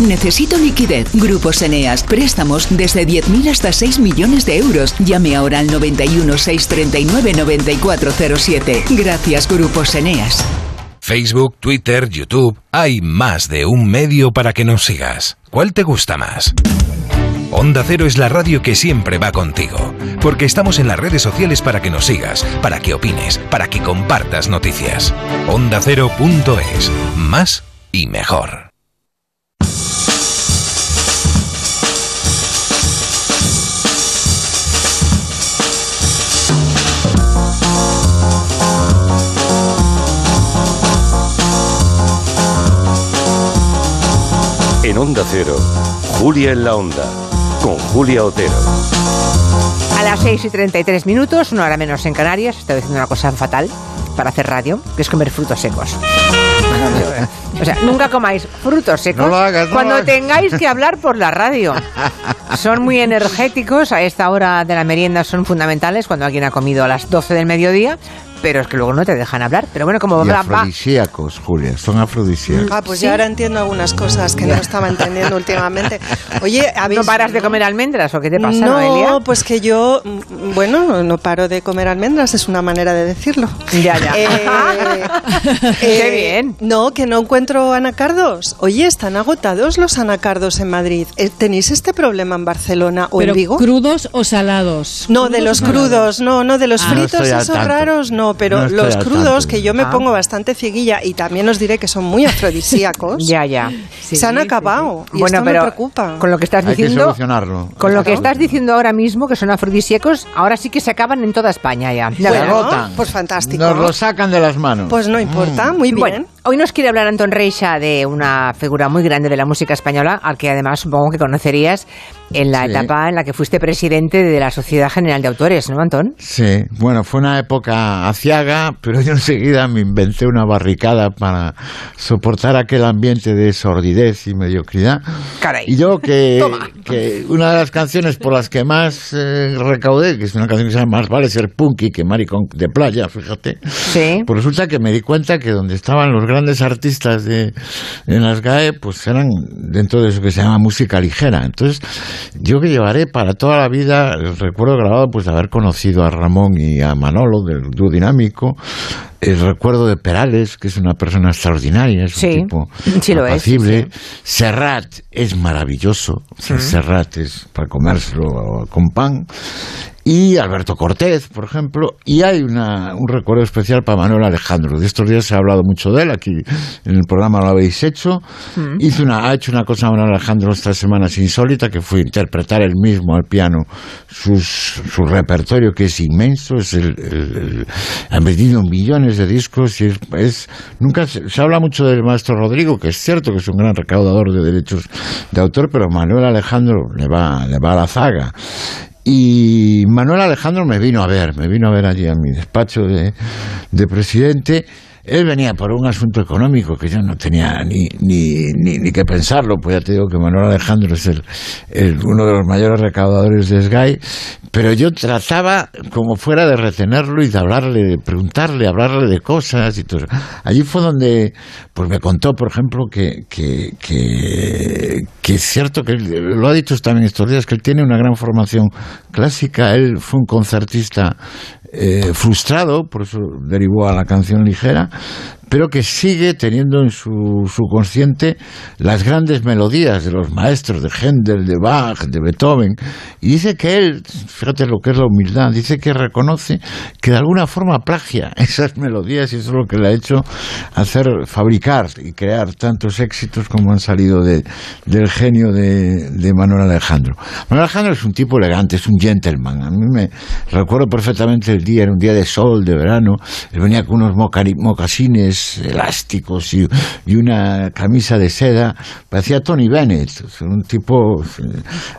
Necesito liquidez. Grupos Eneas. Préstamos desde 10.000 hasta 6 millones de euros. Llame ahora al 91 639 9407. Gracias, Grupos Eneas. Facebook, Twitter, YouTube. Hay más de un medio para que nos sigas. ¿Cuál te gusta más? Onda Cero es la radio que siempre va contigo, porque estamos en las redes sociales para que nos sigas, para que opines, para que compartas noticias. OndaCero.es. Más y mejor. En Onda Cero, Julia en la Onda, con Julia Otero. A las 6 y 33 minutos, una hora menos en Canarias, estoy diciendo una cosa fatal para hacer radio, que es comer frutos secos. O sea, nunca comáis frutos secos No lo hagas, no cuando tengáis que hablar por la radio. Son muy energéticos, a esta hora de la merienda son fundamentales cuando alguien ha comido a las 12 del mediodía, pero es que luego no te dejan hablar. Pero bueno, como Y va, va- afrodisíacos, Julia, son afrodisíacos. Ah, pues ya ahora entiendo algunas cosas que no estaba entendiendo últimamente. Oye, ¿habéis... ¿no paras de comer almendras o qué te pasa, no, Noelia? pues que yo, mm, bueno, no paro de comer almendras, es una manera de decirlo. Ya, ya. Eh, Qué eh, bien. No, que no encuentro anacardos. Oye, están agotados los anacardos en Madrid. Eh, ¿Tenéis este problema en Barcelona o Pero en Vigo? ¿Crudos o salados? No, de ¿Crudos los crudos, no, no, de los Ah. No fritos estoy al esos raros, no, pero No los crudos, tanto. que yo me Ah. pongo bastante cieguilla y también os diré que son muy afrodisíacos. Ya, ya. se han acabado. Y Bueno, esto pero me preocupa. con lo que estás Hay que diciendo, solucionarlo. con lo que estás diciendo ahora mismo que son afrodisíacos, ahora sí que se acaban en toda España ya. Verás. agotan. Pues fantástico. Nos lo sacan de las manos. Pues no importa, muy bien. Bueno, hoy nos quiere hablar Antón Reixa de una figura muy grande de la música española, al que además supongo que conocerías en la Sí. etapa en la que fuiste presidente de la Sociedad General de Autores, ¿no, Antón? Sí, bueno, fue una época aciaga, pero yo enseguida me inventé una barricada para soportar aquel ambiente de sordidez y mediocridad. Caray. Y yo que, que una de las canciones por las que más eh, recaudé, que es una canción que se llama Más vale ser punky que maricón de playa, fíjate. Sí. Pues resulta que me di cuenta que donde estaban los grandes artistas de, en las GAE, pues eran dentro de eso que se llama música ligera. Entonces, yo que llevaré para toda la vida el recuerdo grabado pues de haber conocido a Ramón y a Manolo del dúo dinámico, el recuerdo de Perales, que es una persona extraordinaria, es Sí, un tipo sí lo es, apacible. Serrat es maravilloso, o sea. Serrat es para comérselo con pan. Y Alberto Cortés, por ejemplo, y hay una, un recuerdo especial para Manuel Alejandro. De estos días se ha hablado mucho de él, aquí en el programa lo habéis hecho. Mm. Hizo una, ha hecho una cosa Manuel Alejandro estas semanas insólita, que fue interpretar él mismo al piano sus, su repertorio, que es inmenso, es el, el- el- han vendido millones de discos y es, nunca se, se habla mucho del maestro Rodrigo, que es cierto que es un gran recaudador de derechos de autor, pero Manuel Alejandro le va, le va a la zaga. Y Manuel Alejandro me vino a ver, me vino a ver allí a mi despacho de, de presidente. Él venía por un asunto económico que yo no tenía ni, ni, ni, ni que pensarlo, pues ya te digo que Manuel Alejandro es el, uno de los mayores recaudadores de Sky, pero yo trataba como fuera de retenerlo y de hablarle, de preguntarle, hablarle de cosas y todo eso. Allí fue donde pues me contó, por ejemplo, que, que, que, que es cierto que él- lo ha dicho también estos días, que él tiene una gran formación clásica, él fue un concertista eh, frustrado, por eso derivó a la canción ligera, pero que sigue teniendo en su subconsciente las grandes melodías de los maestros de Händel, de Bach, de Beethoven. Y dice que él, fíjate lo que es la humildad, dice que reconoce que de alguna forma plagia esas melodías y eso es lo que le ha hecho hacer, fabricar y crear tantos éxitos como han salido de- del genio de, de Manuel Alejandro. Manuel Alejandro es un tipo elegante, es un gentleman. A mí me recuerdo perfectamente el día, era un día de sol, de verano. Él venía con unos mocari- elásticos y, y una camisa de seda. Parecía Tony Bennett. un tipo.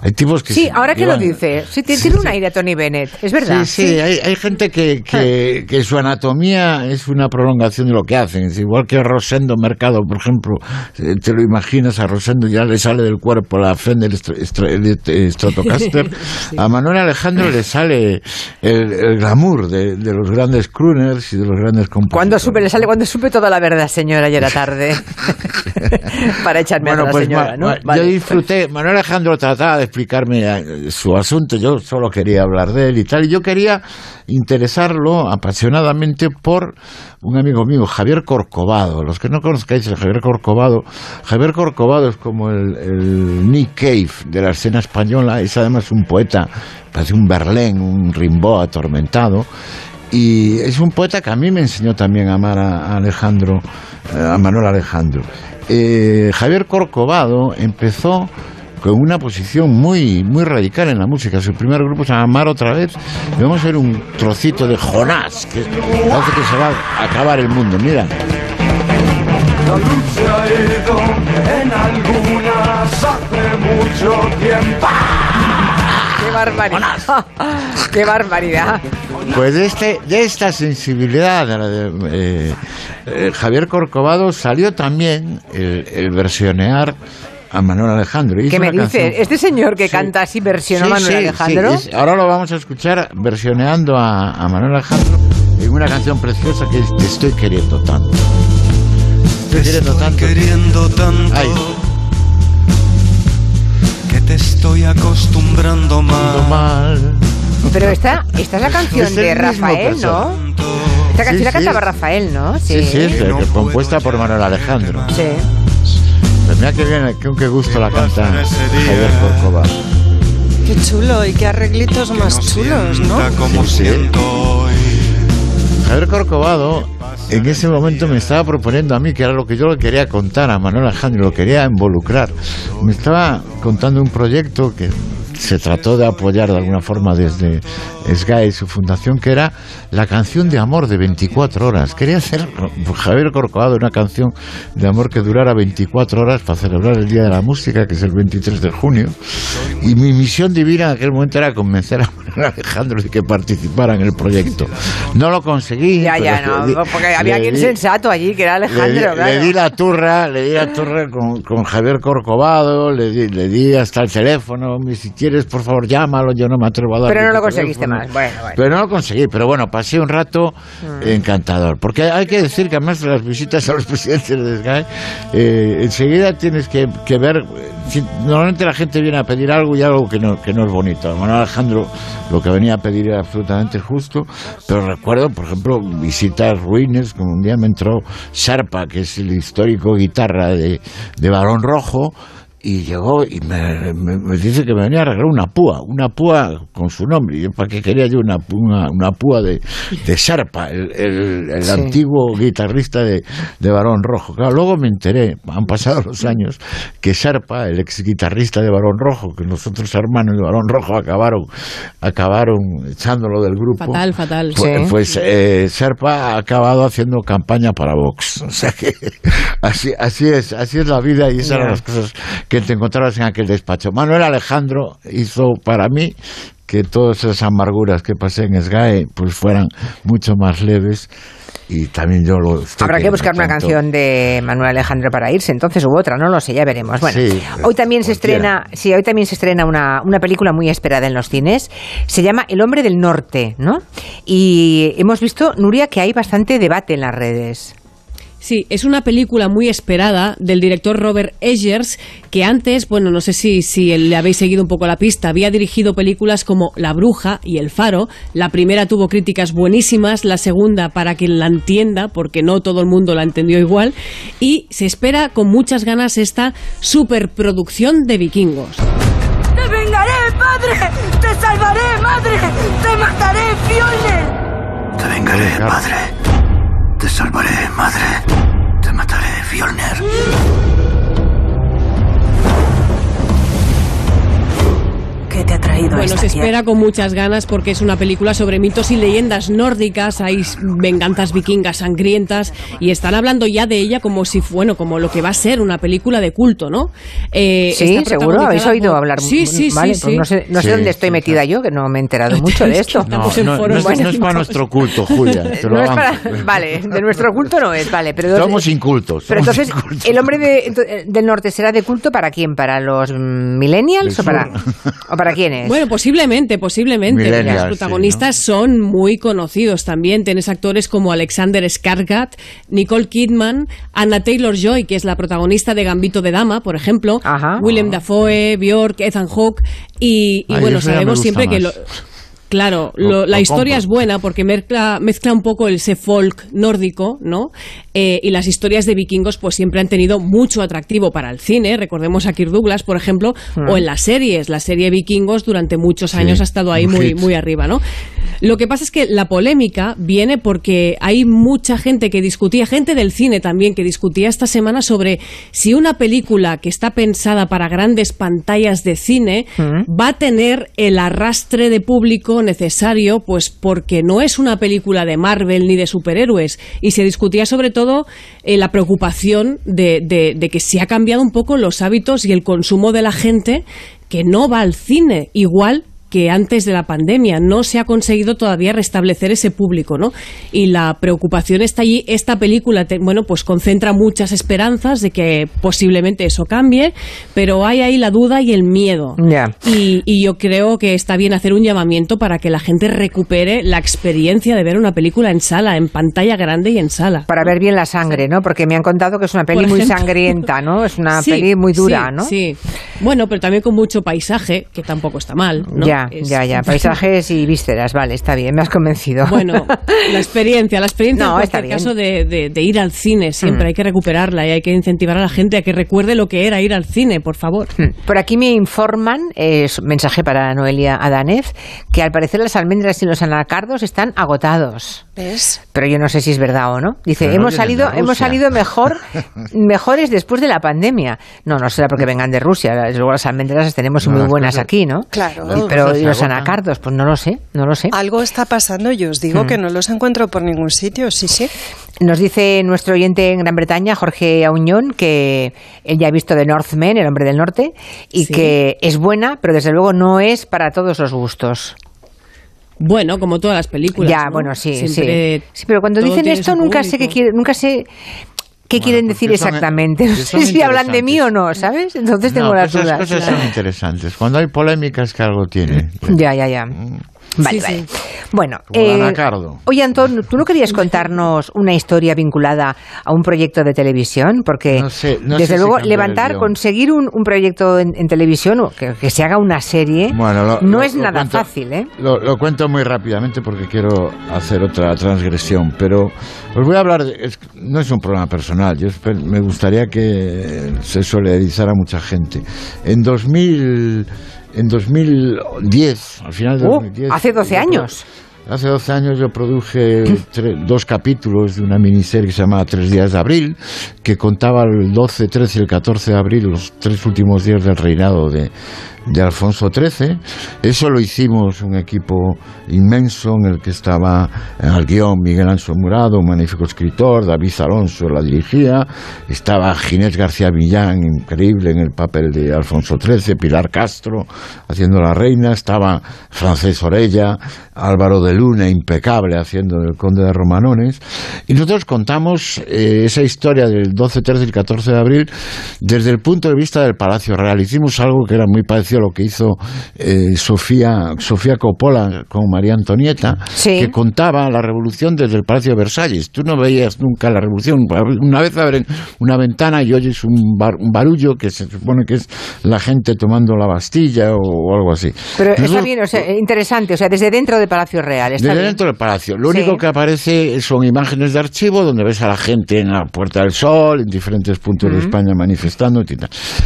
Hay tipos que. Sí, ahora que lo llevan- dice, sí, tiene tiene un aire a Tony Bennett, es verdad. Sí, sí, Hay, hay gente que, que, que su anatomía es una prolongación de lo que hacen. Es igual que Rosendo Mercado, por ejemplo, eh, te lo imaginas, a Rosendo ya le sale del cuerpo la Fender Stratocaster. A Manuel Alejandro le sale el, el glamour de, de los grandes crooners y de los grandes compositores. Cuando supe, le sale cuando supe toda la verdad, señora, y era tarde. Para echarme a la pues señora, yo disfruté. Manuel Alejandro trataba de explicarme eh, su asunto. Yo solo quería hablar de él y tal. Y yo quería interesarlo apasionadamente por un amigo mío, Javier Corcovado. Los que no conozcáis a Javier Corcovado, Javier Corcovado es como el, el Nick Cave de la escena española. Es además un poeta, parece un Verlaine, un Rimbaud atormentado. Y es un poeta que a mí me enseñó también a amar a Alejandro, eh, a Manuel Alejandro. Eh, Javier Corcovado empezó con una posición muy, muy radical en la música. Su primer grupo se llama Mar otra vez. Y vamos a ver un trocito de Jonás, que parece que se va a acabar el mundo. Mira. La se ha ido en algunas hace mucho tiempo. ¡Qué barbaridad! ¡Qué barbaridad! Pues de, este, de esta sensibilidad de la de, eh, eh, Javier Corcovado salió también el, el versionear a Manuel Alejandro. Hizo ¿Qué me dice? canción- ¿Este señor que canta así versión a Manuel sí, Alejandro? sí, es- ahora lo vamos a escuchar versioneando a, a Manuel Alejandro en una canción preciosa que es Te estoy queriendo tanto. Te estoy queriendo tanto. queriendo tanto Ay, estoy acostumbrando mal. Pero esta, esta es la canción Es de Rafael, ¿no? Esta canción Sí, la sí. cantaba Rafael, ¿no? sí, sí, es que- que compuesta por Manuel Alejandro. Sí. Pues mira que bien, que, qué gusto la canta Javier Corcovado. Qué chulo y qué arreglitos más chulos, ¿no? Como Sí, sí. siento. Javier Corcovado en ese momento me estaba proponiendo a mí, que era lo que yo le quería contar a Manuel Alejandro, lo quería involucrar. Me estaba contando un proyecto que se trató de apoyar de alguna forma desde SGAE y su fundación, que era la canción de amor de 24 horas. Quería hacer, Javier Corcovado, una canción de amor que durara 24 horas para celebrar el Día de la Música, que es el 23 de junio. Y mi misión divina en aquel momento era convencer a Manuel Alejandro de que participara en el proyecto. No lo conseguí. Ya, ya, no, porque había alguien di- sensato allí, que era le di, Alejandro, le di la turra, le di la turra con, con Javier Corcovado, le di, le di hasta el teléfono, si quieres, por favor, llámalo, yo no me atrevo a dar. Pero no lo conseguiste teléfono. más. Bueno, bueno. Pero no lo conseguí, pero bueno, pasé un rato Mm. encantador. Porque hay que decir que además de las visitas a los presidentes de SGAE, eh, enseguida tienes que, que ver. Normalmente la gente viene a pedir algo y algo que no, que no es bonito. Manuel Alejandro lo que venía a pedir era absolutamente justo, pero recuerdo, por ejemplo, visitas ruines, como un día me entró Sharpa, que es el histórico guitarra de, de Barón Rojo, y llegó y me, me- me dice que me venía a arreglar una púa, una púa con su nombre. Y yo, ¿para qué quería yo una, una, una púa de, de Sharpa, el, el- el Sí. antiguo guitarrista de, de Barón Rojo? Claro, luego me enteré, han pasado los años, que Sharpa, el ex guitarrista de Barón Rojo, que los otros hermanos de Barón Rojo acabaron, acabaron echándolo del grupo. Fatal, fatal. Pues, Sí. pues eh, Serpa ha acabado haciendo campaña para Vox. O sea que así, así es, así es la vida y esas eran las cosas que te encontrabas en aquel despacho. Manuel Alejandro hizo para mí que todas esas amarguras que pasé en SGAE pues fueran mucho más leves y también yo lo Habrá que buscar una canción de Manuel Alejandro para irse, entonces u otra, no lo sé, ya veremos. Bueno, Sí, hoy también se estrena, sí, hoy también se estrena una, una película muy esperada en los cines. Se llama El hombre del norte, ¿no? Y hemos visto, Nuria, que hay bastante debate en las redes. Sí, es una película muy esperada del director Robert Eggers, que antes, bueno, no sé si, si le habéis seguido un poco la pista, había dirigido películas como La Bruja y El Faro. La primera tuvo críticas buenísimas, la segunda para quien la entienda, porque no todo el mundo la entendió igual, y se espera con muchas ganas esta superproducción de vikingos. ¡Te vengaré, padre! ¡Te salvaré, madre! ¡Te mataré, Fjolnir! Te vengaré, padre. Salvaré, madre. Te mataré, Fjolnir. ¿Qué te ha traído a Bueno, esta se espera con muchas ganas porque es una película sobre mitos y leyendas nórdicas, hay venganzas vikingas sangrientas y están hablando ya de ella como si, bueno, como lo que va a ser una película de culto, ¿no? Eh, Sí, seguro, habéis oído por- hablar. Sí, sí, vale, sí, pues sí. no sé, no sé Sí, dónde estoy sí, metida yo, que no me he enterado mucho de esto. No, no, no es, no es para nuestro culto, Julia. Es para- vale, de nuestro culto no es, vale, pero Somos incultos. Pero somos entonces, incultos. ¿el hombre de- ento- del norte será de culto para quién? ¿Para los mm, millennials o para, o para quiénes? Bueno, posiblemente, posiblemente. Los sí, protagonistas son muy conocidos también. Tienes actores como Alexander Skarsgård, Nicole Kidman, Anna Taylor-Joy, que es la protagonista de Gambito de Dama, por ejemplo, Willem Dafoe, Björk, Ethan Hawke y, y Ay, bueno, sabemos siempre que lo- Claro, Lo- la historia es buena porque mezcla, mezcla un poco el ese folk nórdico, ¿no? Eh, y las historias de vikingos pues siempre han tenido mucho atractivo para el cine. Recordemos a Kirk Douglas, por ejemplo, Mm. o en las series. La serie Vikingos durante muchos Sí, años ha estado ahí muy, hit. muy arriba, ¿no? Lo que pasa es que la polémica viene porque hay mucha gente que discutía, gente del cine también, que discutía esta semana sobre si una película que está pensada para grandes pantallas de cine va a tener el arrastre de público necesario, pues porque no es una película de Marvel ni de superhéroes. Y se discutía sobre todo eh, la preocupación de, de- de que se ha cambiado un poco los hábitos y el consumo de la gente que no va al cine igual que antes de la pandemia no se ha conseguido todavía restablecer ese público, ¿no? Y la preocupación está allí. Esta película, te- bueno, pues concentra muchas esperanzas de que posiblemente eso cambie, pero hay ahí la duda y el miedo. Ya. Y, y yo creo que está bien hacer un llamamiento para que la gente recupere la experiencia de ver una película en sala, en pantalla grande y en sala. Para ver bien la sangre, ¿no? Porque me han contado que es una peli muy sangrienta, ¿no? Es una Sí, peli muy dura, sí, ¿no? Sí. Bueno, pero también con mucho paisaje, que tampoco está mal. ¿no? Ya, Es- ya, ya. Paisajes y vísceras, vale, está bien, me has convencido. Bueno, la experiencia, la experiencia No, en está cualquier bien. caso de, de- de ir al cine siempre Mm. hay que recuperarla y hay que incentivar a la gente a que recuerde lo que era ir al cine, por favor. Por aquí me informan, es un mensaje para Noelia Adanez, que al parecer las almendras y los anacardos están agotados. ¿Ves? Pero yo no sé si es verdad o no. Dice, no hemos salido, hemos Rusia". salido mejor, mejores después de la pandemia. No, no será porque vengan de Rusia. Luego las almendras las tenemos No, muy buenas aquí, ¿no? Claro. Pero cosas ¿y se los agotan. anacardos? Pues no lo sé, no lo sé. Algo está pasando y os digo Hmm. que no los encuentro por ningún sitio, sí, sí. Nos dice nuestro oyente en Gran Bretaña, Jorge Auñón, que él ya ha visto The Northman, El hombre del norte, y Sí. que es buena, pero desde luego no es para todos los gustos. Bueno, como todas las películas. ya, ¿no? bueno, sí, Siempre sí. Sí, pero cuando dicen esto nunca sé qué público. quiere, nunca sé qué quieren decir porque son- exactamente. No son sé si hablan de mí o no, ¿sabes? Entonces tengo No, las pues esas dudas. cosas son interesantes. Cuando hay polémicas que algo tiene. Ya, ya, ya. Vale, Sí, vale. Bueno, eh, oye, Antón, ¿tú no querías contarnos una historia vinculada a un proyecto de televisión? Porque, No sé- no desde si luego, levantar, conseguir un, un proyecto en, en televisión o que, que se haga una serie Bueno, lo- no lo- es lo nada cuento- fácil, ¿eh? Lo, lo cuento muy rápidamente porque quiero hacer otra transgresión, pero os voy a hablar, de, es- no es un problema personal, yo me gustaría que se solidarizara mucha gente. En 2000, en 2010, al final de Uh, 2010... hace 12 yo pro- años. Hace 12 años yo produje tre- dos capítulos de una miniserie que se llamaba Tres días de abril, que contaba el 12, 13 y el 14 de abril, los tres últimos días del reinado de de Alfonso XIII. Eso lo hicimos un equipo inmenso en el que estaba en el guion Miguel Anso Murado, un magnífico escritor, David Alonso la dirigía, estaba Ginés García Millán, increíble en el papel de Alfonso XIII, Pilar Castro haciendo la reina, estaba Francés Orella, Álvaro de Luna, impecable, haciendo el conde de Romanones, y nosotros contamos eh, esa historia del 12, 13 y 14 de abril desde el punto de vista del Palacio Real. Hicimos algo que era muy parecido lo que hizo eh, Sofía, Sofía Coppola con María Antonieta, que contaba la revolución desde el Palacio de Versalles. Tú no veías nunca la revolución. Una vez abren una ventana y oyes un, bar- un barullo que se supone que es la gente tomando la Bastilla o, algo así. Pero está Nosotros- bien, o sea, interesante, o sea, desde dentro del Palacio Real. Está desde bien. dentro del palacio. Lo Sí. único que aparece son imágenes de archivo donde ves a la gente en la Puerta del Sol, en diferentes puntos de Ujú. España manifestando.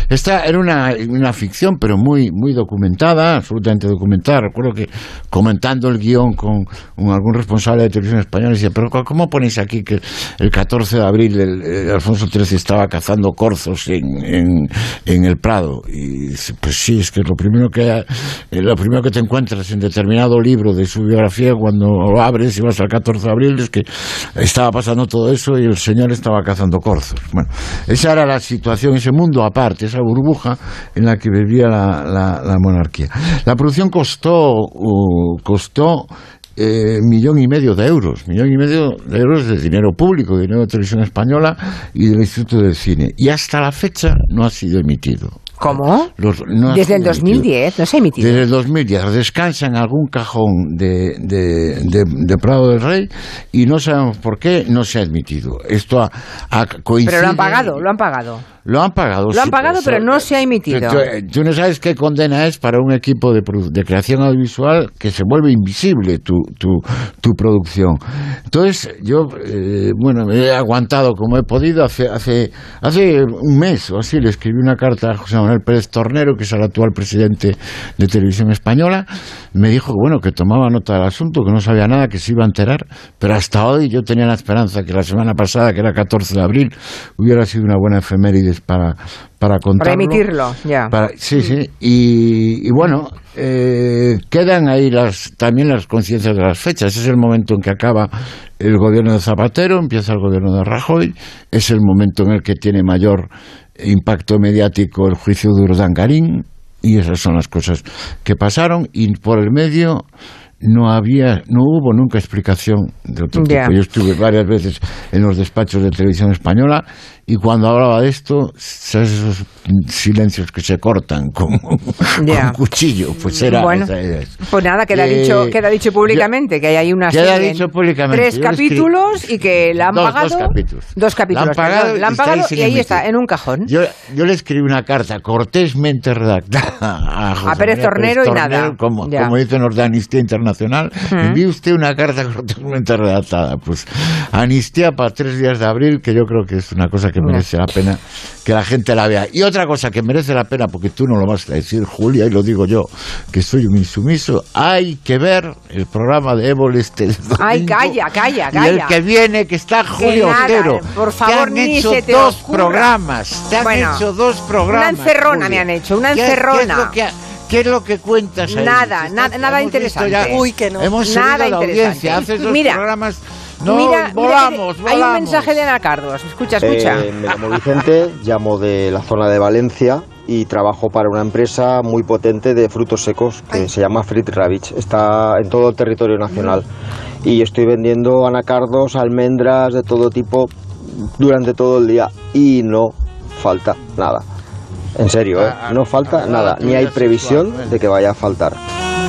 Esta era una, una ficción, pero muy, muy documentada, absolutamente documentada. Recuerdo que comentando el guion con, algún responsable de televisión española, decía, pero ¿cómo ponéis aquí que el 14 de abril el, Alfonso XIII estaba cazando corzos en, en, en el Prado? Y dice, pues sí, es que lo primero que, eh, lo primero que te encuentras en determinado libro de su biografía cuando lo abres y vas al 14 de abril es que estaba pasando todo eso y el señor estaba cazando corzos. Bueno, esa era la situación, ese mundo aparte, esa burbuja en la que vivía la, la- monarquía. La producción costó, uh, costó eh, millón y medio de euros, millón y medio de euros de dinero público, dinero de televisión española y del Instituto del Cine. Y hasta la fecha no ha sido emitido. ¿Cómo? Los- no Desde el sido emitido. 2010, no se ha emitido. Desde el 2010 descansa en algún cajón de, de, de- de Prado del Rey y no sabemos por qué no se ha admitido. Esto ha, ha coincidido. Pero lo han pagado, lo han pagado. Lo han pagado. Lo han sí, pagado, pero no se ha emitido. Tú, tú no sabes qué condena es para un equipo de, de creación audiovisual que se vuelve invisible tu, tu, tu producción. Entonces, yo, eh, bueno, me he aguantado como he podido. Hace, hace, hace un mes o así le escribí una carta a José Manuel Pérez Tornero, que es el actual presidente de Televisión Española. Me dijo que, bueno, que tomaba nota del asunto, que no sabía nada, que se iba a enterar. Pero hasta hoy yo tenía la esperanza que la semana pasada, que era 14 de abril, hubiera sido una buena efemérides para, para contarlo. Para emitirlo, ya. Para- sí, sí. Y, y bueno, eh, quedan ahí las, también las conciencias de las fechas. Es el momento en que acaba el gobierno de Zapatero, empieza el gobierno de Rajoy. Es el momento en el que tiene mayor impacto mediático el juicio de Urdangarín. Y esas son las cosas que pasaron. Y por el medio no había, no hubo nunca explicación de otro tipo. Yo estuve varias veces en los despachos de televisión española y cuando hablaba de esto, ¿sabes esos silencios que se cortan con, un cuchillo, pues era Bueno, esa idea. Pues nada, queda, Eh, dicho, queda dicho públicamente que hay ahí una serie dicho tres capítulos y que la han Dos- pagado. dos capítulos. Dos capítulos, La han pagado perdón, la han y ahí y está, en un cajón. Yo, yo le escribí una carta cortésmente redactada a, José A Pérez Tornero y nada. Como, Ya. como dicen los de Amnistía Internacional, envíe usted una carta cortésmente redactada. Pues amnistía para tres días de abril, que yo creo que es una cosa que merece la pena que la gente la vea. Y otra cosa que merece la pena, porque tú no lo vas a decir, Julia, y lo digo yo, que soy un insumiso, hay que ver el programa de Évole este Ay, domingo. calla, calla, Y el calla. que viene, que está Julio nada, Otero. por Te favor, han ni hecho se te dos ocurra. programas. Te han Bueno, hecho dos programas. Una encerrona Julia. me han hecho, una ¿Qué- qué es encerrona. lo que ha- ¿Qué es lo que cuentas ahí? Nada, Si nada, nada interesante. ya- Uy, que no. Hemos Nada subido la interesante. audiencia. Haces dos Mira, programas. No, mira, mira volamos, que Hay un volamos. mensaje de Ana Cardos. Escucha, escucha. Eh, me llamo Vicente, llamo de la zona de Valencia y trabajo para una empresa muy potente de frutos secos que se llama Fruit Ravich. Está en todo el territorio nacional y estoy vendiendo anacardos, almendras de todo tipo durante todo el día y no falta nada. En serio, ¿eh? no falta nada, ni hay previsión de que vaya a faltar.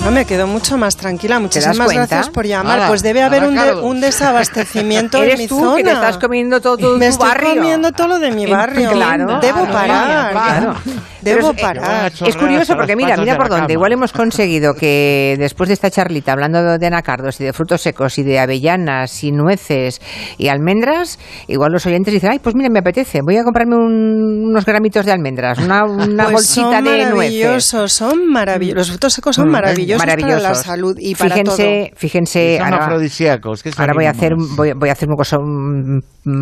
No, me quedo mucho más tranquila. Muchísimas gracias por llamar. Pues debe haber un, de- Anacardos. un desabastecimiento en Eres mi tú zona. que te estás comiendo todo tu Me estoy barrio. comiendo todo lo de mi barrio. claro, Debo claro, parar. claro. Debo Pero es- parar. Es curioso porque mira, mira por dónde. Igual hemos conseguido que después de esta charlita hablando de anacardos y de frutos secos y de avellanas y nueces y almendras, igual los oyentes dicen, ay, pues mira, me apetece, voy a comprarme un- unos gramitos de almendras, una, una Pues bolsita son de nueces. maravillosos, son maravillosos. Los frutos secos son maravillosos para la salud y para fíjense, todo. Fíjense, Son ahora, afrodisíacos. ¿qué ahora voy a hacer voy, voy a hacer una cosa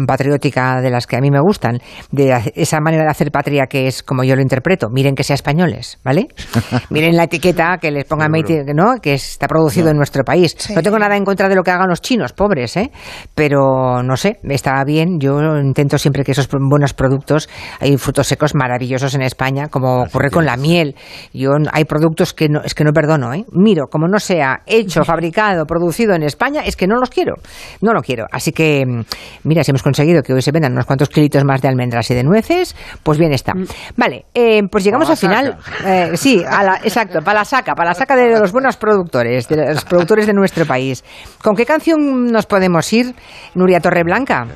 patriótica de las que a mí me gustan, de esa manera de hacer patria que es como yo lo interpreto. Miren que sea españoles, ¿vale? Miren la etiqueta que les ponga made ¿no? que está producido en nuestro país. No tengo nada en contra de lo que hagan los chinos, pobres, ¿eh? Pero no sé, está bien. Yo intento siempre que esos buenos productos, hay frutos secos maravillosos en España, como ocurre con la miel. Yo hay productos que no, es que no perdono, ¿eh? Miro, como no sea hecho, fabricado, producido en España, es que no los quiero. No lo quiero. Así que, mm, mira, si hemos conseguido que hoy se vendan unos cuantos kilitos más de almendras y de nueces, pues bien está. Vale, eh, pues llegamos al final. Eh, sí, a la- exacto, para la saca, para la saca de los buenos productores, de los productores de nuestro país. ¿Con qué canción nos podemos ir, Nuria Torreblanca?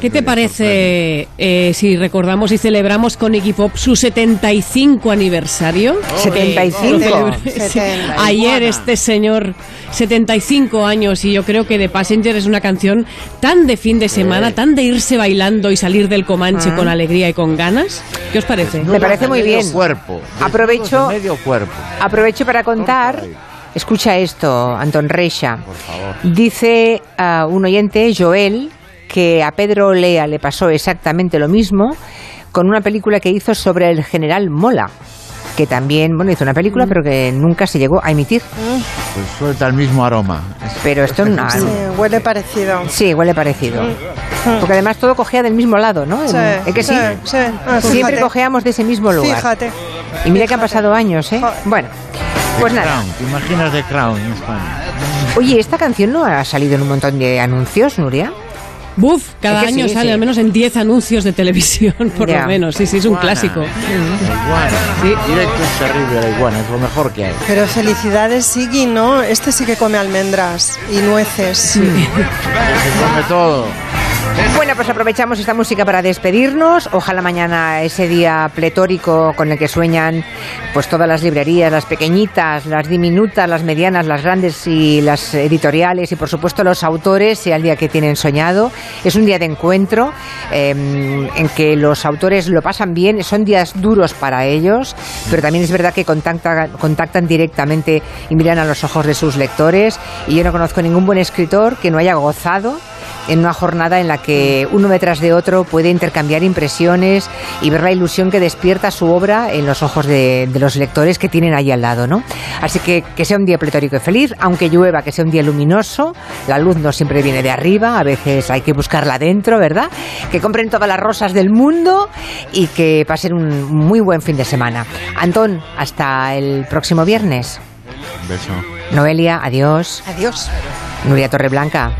¿Qué te parece eh, si recordamos y celebramos con Iggy Pop su 75 aniversario? 75. Sí. 70. Ayer este señor, 75 años, y yo creo que The Passenger es una canción tan de fin de semana, tan de irse bailando y salir del Comanche Ah. con alegría y con ganas. ¿Qué os parece? Me parece muy bien. cuerpo. Aprovecho- medio cuerpo. Aprovecho para contar. Escucha esto, Anton Reixa. Dice a un oyente, Joel, que a Pedro Olea le pasó exactamente lo mismo con una película que hizo sobre el general Mola, que también, bueno, hizo una película, pero que nunca se llegó a emitir. Pues suelta el mismo aroma. Pero esto no. Sí, huele parecido. Sí, huele parecido. Porque además todo cogea del mismo lado, ¿no? Sí, ¿Es que sí? sí, sí. Ah, Siempre fíjate. cojeamos de ese mismo lugar. Fíjate. Y mira que han pasado años, ¿eh? Bueno, pues The nada. Crown, ¿Te imaginas de Crown en España? Oye, ¿esta canción no ha salido en un montón de anuncios, Nuria? Buf, cada Es que sí, año sale sí. al menos en 10 anuncios de televisión, por Ya. lo menos. Sí, sí, es un Iguana. clásico. Iguana. Sí, directo es terrible la iguana, es lo mejor que hay. Pero felicidades, Siggy, ¿no? Este sí que come almendras y nueces. Se come todo. Bueno, pues aprovechamos esta música para despedirnos. Ojalá mañana ese día pletórico con el que sueñan pues todas las librerías, las pequeñitas, las diminutas, las medianas, las grandes y las editoriales y por supuesto los autores sea el día que tienen soñado. Es un día de encuentro eh, en que los autores lo pasan bien, son días duros para ellos, pero también es verdad que contactan, contactan directamente y miran a los ojos de sus lectores y yo no conozco ningún buen escritor que no haya gozado en una jornada en la que uno detrás de otro puede intercambiar impresiones y ver la ilusión que despierta su obra en los ojos de, de los lectores que tienen ahí al lado, ¿no? Así que que sea un día pletórico y feliz, aunque llueva, que sea un día luminoso, la luz no siempre viene de arriba, a veces hay que buscarla dentro, ¿verdad? Que compren todas las rosas del mundo y que pasen un muy buen fin de semana. Antón, hasta el próximo viernes. Un beso. Noelia, adiós. Adiós. Nuria Torreblanca.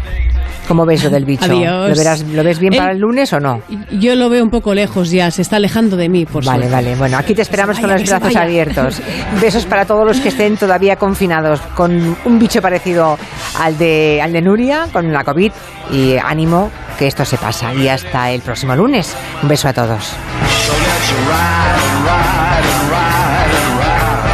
¿Cómo ves lo del bicho? Adiós. ¿Lo, verás, ¿Lo ves bien El- para el lunes o no? Yo lo veo un poco lejos ya, se está alejando de mí, por Vale, suerte. vale. Bueno, aquí te esperamos con los brazos abiertos. Besos para todos los que estén todavía confinados con un bicho parecido al de, al de Nuria, con la COVID. Y ánimo, que esto se pasa. Y hasta el próximo lunes. Un beso a todos.